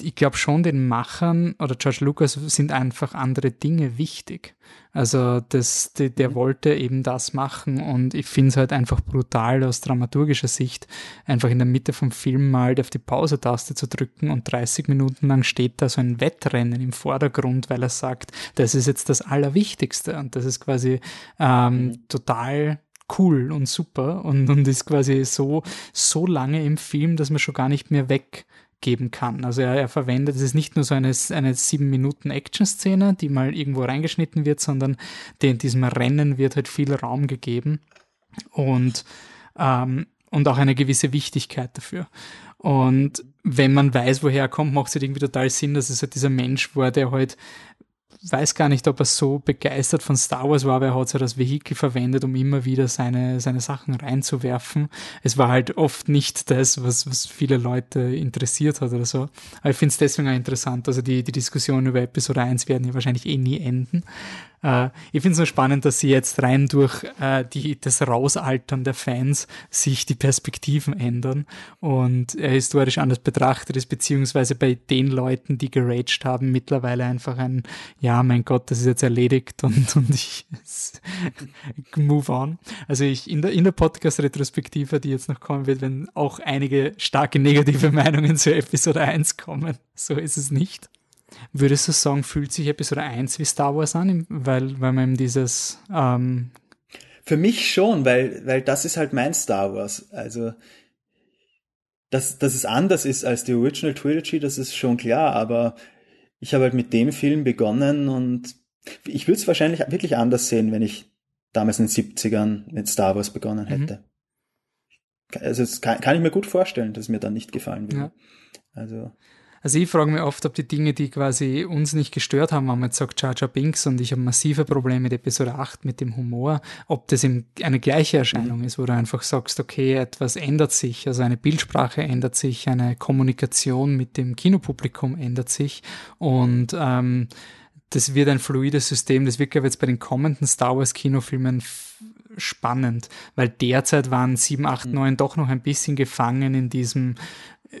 Speaker 1: ich glaube schon, den Machern oder George Lucas sind einfach andere Dinge wichtig. Also das, der, der wollte eben das machen und ich finde es halt einfach brutal aus dramaturgischer Sicht, einfach in der Mitte vom Film mal auf die Pause-Taste zu drücken und 30 Minuten lang steht da so ein Wettrennen im Vordergrund, weil er sagt, das ist jetzt das Allerwichtigste und das ist quasi ähm, mhm. total cool und super und, und ist quasi so, so lange im Film, dass man schon gar nicht mehr weg geben kann. Also er, er verwendet, es ist nicht nur so eine, eine sieben Minuten Action-Szene, die mal irgendwo reingeschnitten wird, sondern in diesem Rennen wird halt viel Raum gegeben und, ähm, und auch eine gewisse Wichtigkeit dafür. Und wenn man weiß, woher er kommt, macht es halt irgendwie total Sinn, dass es halt dieser Mensch war, der halt weiß gar nicht, ob er so begeistert von Star Wars war, aber er hat halt als Vehikel verwendet, um immer wieder seine, seine Sachen reinzuwerfen. Es war halt oft nicht das, was, was viele Leute interessiert hat oder so. Aber ich finde es deswegen auch interessant. Also die, die Diskussionen über Episode 1 werden ja wahrscheinlich eh nie enden. Äh, ich finde es nur spannend, dass sie jetzt rein durch äh, die, das Rausaltern der Fans sich die Perspektiven ändern und er historisch anders betrachtet ist, beziehungsweise bei den Leuten, die geraged haben, mittlerweile einfach ein, ja, mein Gott, das ist jetzt erledigt und, und ich move on. Also ich in der, in der Podcast-Retrospektive, die jetzt noch kommen wird, wenn auch einige starke negative Meinungen zu Episode 1 kommen. So ist es nicht. Würdest du sagen, fühlt sich Episode 1 wie Star Wars an, weil, weil man eben dieses ähm
Speaker 2: Für mich schon, weil, weil das ist halt mein Star Wars. Also dass, dass es anders ist als die Original Trilogy, das ist schon klar, aber ich habe halt mit dem Film begonnen und ich würde es wahrscheinlich wirklich anders sehen, wenn ich damals in den 70ern mit Star Wars begonnen mhm. hätte. Mhm. Also das kann, kann, ich mir gut vorstellen, dass mir dann nicht gefallen würde. Ja.
Speaker 1: Also also ich frage mich oft, ob die Dinge, die quasi uns nicht gestört haben, wenn man jetzt sagt Jar Jar Binks und ich habe massive Probleme mit Episode 8 mit dem Humor, ob das eben eine gleiche Erscheinung ist, wo du einfach sagst, okay, etwas ändert sich, also eine Bildsprache ändert sich, eine Kommunikation mit dem Kinopublikum ändert sich und ähm, das wird ein fluides System, das wird, glaube ich, jetzt bei den kommenden Star Wars Kinofilmen spannend, weil derzeit waren 7, 8, 9 doch noch ein bisschen gefangen in diesem äh,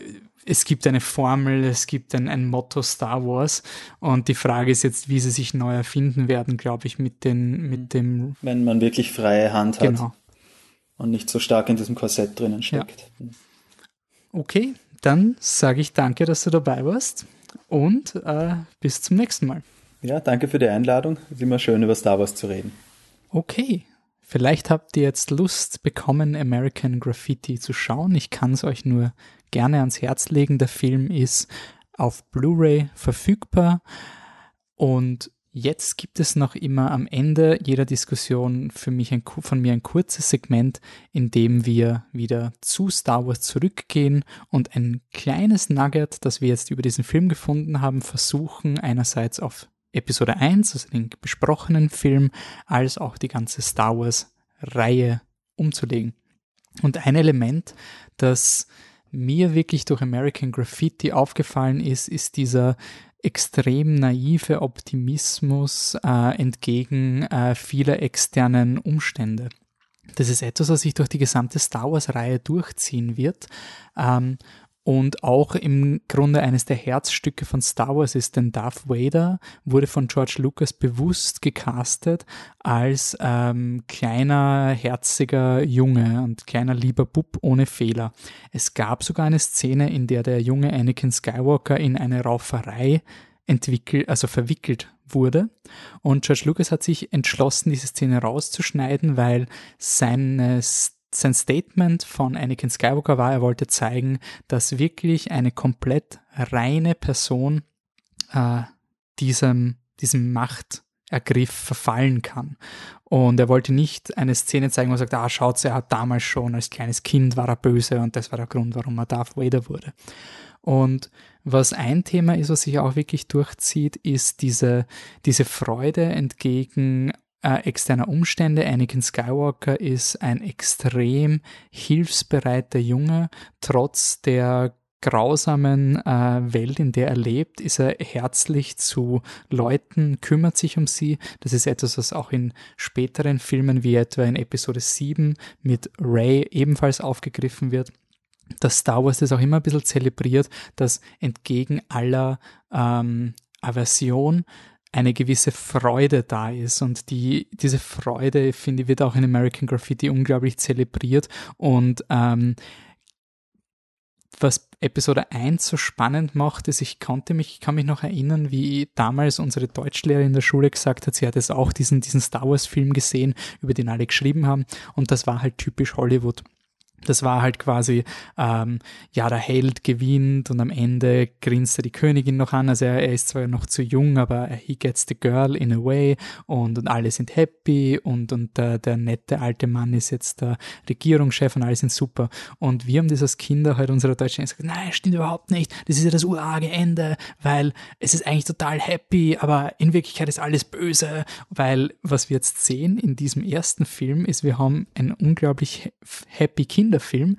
Speaker 1: es gibt eine Formel, es gibt ein, ein Motto Star Wars und die Frage ist jetzt, wie sie sich neu erfinden werden, glaube ich, mit, den, mit dem.
Speaker 2: Wenn man wirklich freie Hand hat genau. und nicht so stark in diesem Korsett drinnen steckt. Ja.
Speaker 1: Okay, dann sage ich danke, dass du dabei warst und äh, bis zum nächsten Mal.
Speaker 2: Ja, danke für die Einladung. Es ist immer schön, über Star Wars zu reden.
Speaker 1: Okay, Vielleicht habt ihr jetzt Lust bekommen, American Graffiti zu schauen. Ich kann es euch nur gerne ans Herz legen. Der Film ist auf Blu-ray verfügbar und Jetzt gibt es noch immer am Ende jeder Diskussion für mich ein, von mir ein kurzes Segment, in dem wir wieder zu Star Wars zurückgehen und ein kleines Nugget, das wir jetzt über diesen Film gefunden haben, versuchen einerseits auf Episode 1, also den besprochenen Film, als auch die ganze Star Wars-Reihe umzulegen. Und ein Element, das mir wirklich durch American Graffiti aufgefallen ist, ist dieser extrem naive Optimismus äh, entgegen äh, vieler externen Umstände. Das ist etwas, was sich durch die gesamte Star Wars-Reihe durchziehen wird. Ähm, und auch im Grunde eines der Herzstücke von Star Wars ist, denn Darth Vader wurde von George Lucas bewusst gecastet als ähm, kleiner, herziger Junge und kleiner lieber Bub ohne Fehler. Es gab sogar eine Szene, in der der junge Anakin Skywalker in eine Rauferei entwickelt, also verwickelt wurde. Und George Lucas hat sich entschlossen, diese Szene rauszuschneiden, weil seines sein Statement von Anakin Skywalker war, er wollte zeigen, dass wirklich eine komplett reine Person äh, diesem, diesem Machtergriff verfallen kann. Und er wollte nicht eine Szene zeigen, wo er sagt, ah, schaut, er hat damals schon als kleines Kind war er böse und das war der Grund, warum er Darth Vader wurde. Und was ein Thema ist, was sich auch wirklich durchzieht, ist diese, diese Freude entgegen äh, externer Umstände. Anakin Skywalker ist ein extrem hilfsbereiter Junge, trotz der grausamen äh, Welt, in der er lebt, ist er herzlich zu Leuten, kümmert sich um sie. Das ist etwas, was auch in späteren Filmen wie etwa in Episode 7 mit Ray ebenfalls aufgegriffen wird. Dass Star Wars das auch immer ein bisschen zelebriert, dass entgegen aller ähm, Aversion eine gewisse Freude da ist. Und die, diese Freude, finde ich, wird auch in American Graffiti unglaublich zelebriert. Und ähm, was Episode 1 so spannend macht, ist, ich konnte mich, ich kann mich noch erinnern, wie damals unsere Deutschlehrerin in der Schule gesagt hat, sie hat es auch diesen, diesen Star Wars Film gesehen, über den alle geschrieben haben. Und das war halt typisch Hollywood. Das war halt quasi, ähm, ja, der Held gewinnt und am Ende grinst er die Königin noch an. Also er, er, ist zwar noch zu jung, aber he gets the girl in a way und, und alle sind happy und, und der, der nette alte Mann ist jetzt der Regierungschef und alle sind super. Und wir haben das als Kinder halt unserer Deutschen gesagt, nein, stimmt überhaupt nicht. Das ist ja das urarge Ende, weil es ist eigentlich total happy, aber in Wirklichkeit ist alles böse, weil was wir jetzt sehen in diesem ersten Film ist, wir haben ein unglaublich happy Kind Kinderfilm,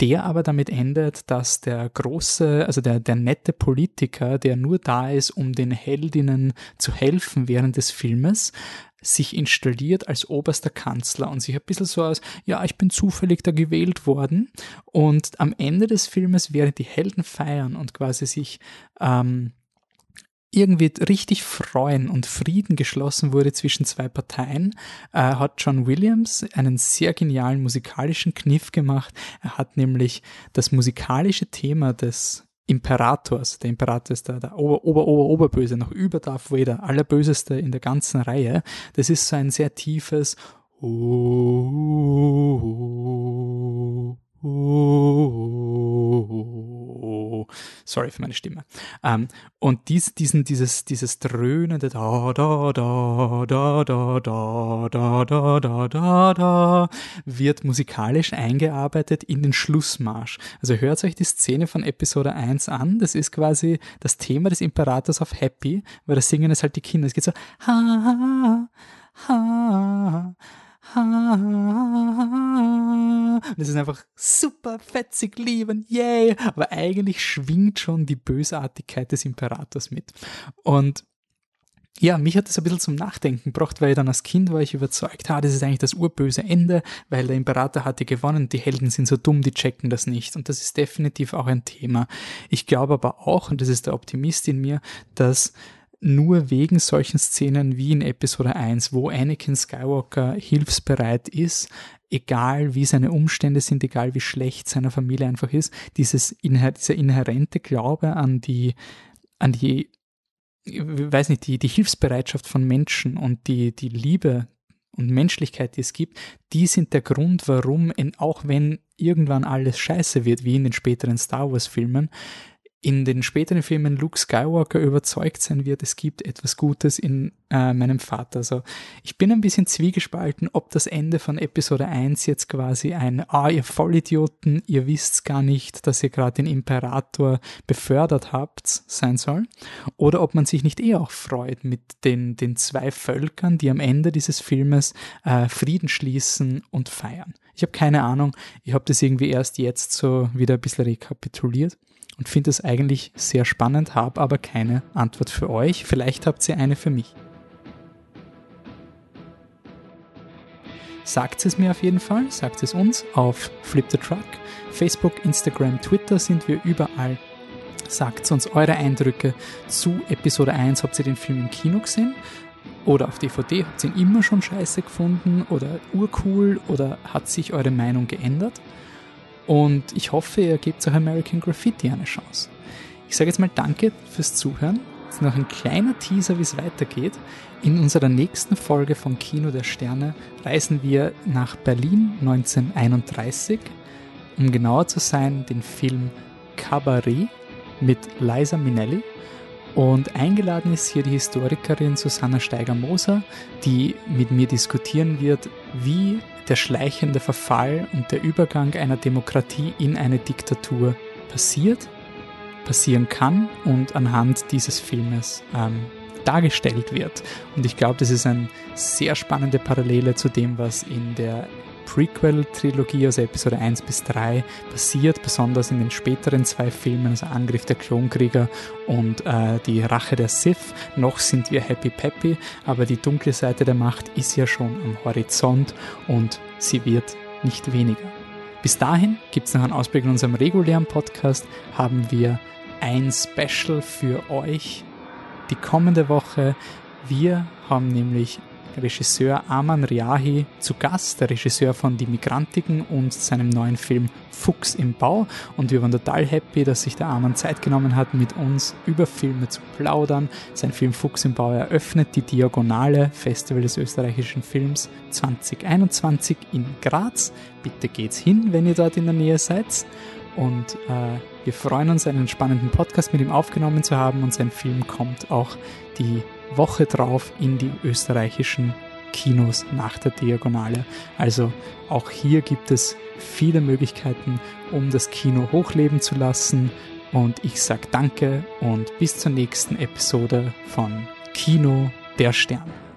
Speaker 1: der aber damit endet, dass der große, also der, der nette Politiker, der nur da ist, um den Heldinnen zu helfen während des Filmes, sich installiert als oberster Kanzler und sich ein bisschen so aus, ja, ich bin zufällig da gewählt worden. Und am Ende des Filmes, während die Helden feiern und quasi sich ähm, irgendwie richtig freuen und Frieden geschlossen wurde zwischen zwei Parteien, äh, hat John Williams einen sehr genialen musikalischen Kniff gemacht. Er hat nämlich das musikalische Thema des Imperators, der Imperator ist der, der Ober, Ober, Ober, Oberböse, noch über Darth Vader, allerböseste in der ganzen Reihe. Das ist so ein sehr tiefes oh, oh, oh, sorry für meine Stimme. Um, und dies, diesen, dieses, dieses dröhnende da, da, da, da, da, da, da, da, da, da, da, wird musikalisch eingearbeitet in den Schlussmarsch. Also hört euch die Szene von Episode 1 an. Das ist quasi das Thema des Imperators auf Happy, weil da singen es halt die Kinder. Es geht so, ha, ha, ha, das ist einfach super fetzig lieben, yay! Aber eigentlich schwingt schon die Bösartigkeit des Imperators mit. Und ja, mich hat das ein bisschen zum Nachdenken gebracht, weil dann als Kind war ich überzeugt, ha, das ist eigentlich das urböse Ende, weil der Imperator hatte gewonnen, die Helden sind so dumm, die checken das nicht. Und das ist definitiv auch ein Thema. Ich glaube aber auch, und das ist der Optimist in mir, dass nur wegen solchen Szenen wie in Episode 1, wo Anakin Skywalker hilfsbereit ist, egal wie seine Umstände sind, egal wie schlecht seine Familie einfach ist, dieses, dieser inhärente Glaube an die, an die, weiß nicht, die, die Hilfsbereitschaft von Menschen und die, die Liebe und Menschlichkeit, die es gibt, die sind der Grund, warum, auch wenn irgendwann alles scheiße wird, wie in den späteren Star Wars Filmen, in den späteren Filmen Luke Skywalker überzeugt sein wird, es gibt etwas Gutes in äh, meinem Vater. Also ich bin ein bisschen zwiegespalten, ob das Ende von Episode 1 jetzt quasi ein, ah, ihr Vollidioten, ihr wisst gar nicht, dass ihr gerade den Imperator befördert habt, sein soll, oder ob man sich nicht eher auch freut mit den, den zwei Völkern, die am Ende dieses Filmes äh, Frieden schließen und feiern. Ich habe keine Ahnung, ich habe das irgendwie erst jetzt so wieder ein bisschen rekapituliert und finde es eigentlich sehr spannend, habe aber keine Antwort für euch. Vielleicht habt ihr eine für mich. Sagt es mir auf jeden Fall, sagt es uns auf Flip the Truck. Facebook, Instagram, Twitter sind wir überall. Sagt uns eure Eindrücke zu Episode 1. Habt ihr den Film im Kino gesehen? Oder auf DVD? Habt ihr ihn immer schon scheiße gefunden? Oder urcool? Oder hat sich eure Meinung geändert? Und ich hoffe, ihr gebt auch American Graffiti eine Chance. Ich sage jetzt mal Danke fürs Zuhören. Jetzt noch ein kleiner Teaser, wie es weitergeht. In unserer nächsten Folge von Kino der Sterne reisen wir nach Berlin 1931, um genauer zu sein, den Film Cabaret mit Liza Minnelli. Und eingeladen ist hier die Historikerin Susanna Steiger-Moser, die mit mir diskutieren wird, wie der schleichende Verfall und der Übergang einer Demokratie in eine Diktatur passiert, passieren kann und anhand dieses Filmes ähm, dargestellt wird. Und ich glaube, das ist eine sehr spannende Parallele zu dem, was in der Prequel-Trilogie, also Episode 1 bis 3, passiert, besonders in den späteren zwei Filmen, also Angriff der Klonkrieger und äh, die Rache der Sith. Noch sind wir happy peppy, aber die dunkle Seite der Macht ist ja schon am Horizont und sie wird nicht weniger. Bis dahin gibt es noch einen Ausblick in unserem regulären Podcast, haben wir ein Special für euch die kommende Woche. Wir haben nämlich Regisseur Aman Riahi zu Gast, der Regisseur von Die Migrantiken und seinem neuen Film Fuchs im Bau. Und wir waren total happy, dass sich der Aman Zeit genommen hat, mit uns über Filme zu plaudern. Sein Film Fuchs im Bau eröffnet die Diagonale Festival des österreichischen Films 2021 in Graz. Bitte geht's hin, wenn ihr dort in der Nähe seid. Und äh, wir freuen uns, einen spannenden Podcast mit ihm aufgenommen zu haben und sein Film kommt auch die Woche drauf in die österreichischen Kinos nach der Diagonale. Also auch hier gibt es viele Möglichkeiten, um das Kino hochleben zu lassen. Und ich sage danke und bis zur nächsten Episode von Kino der Sterne.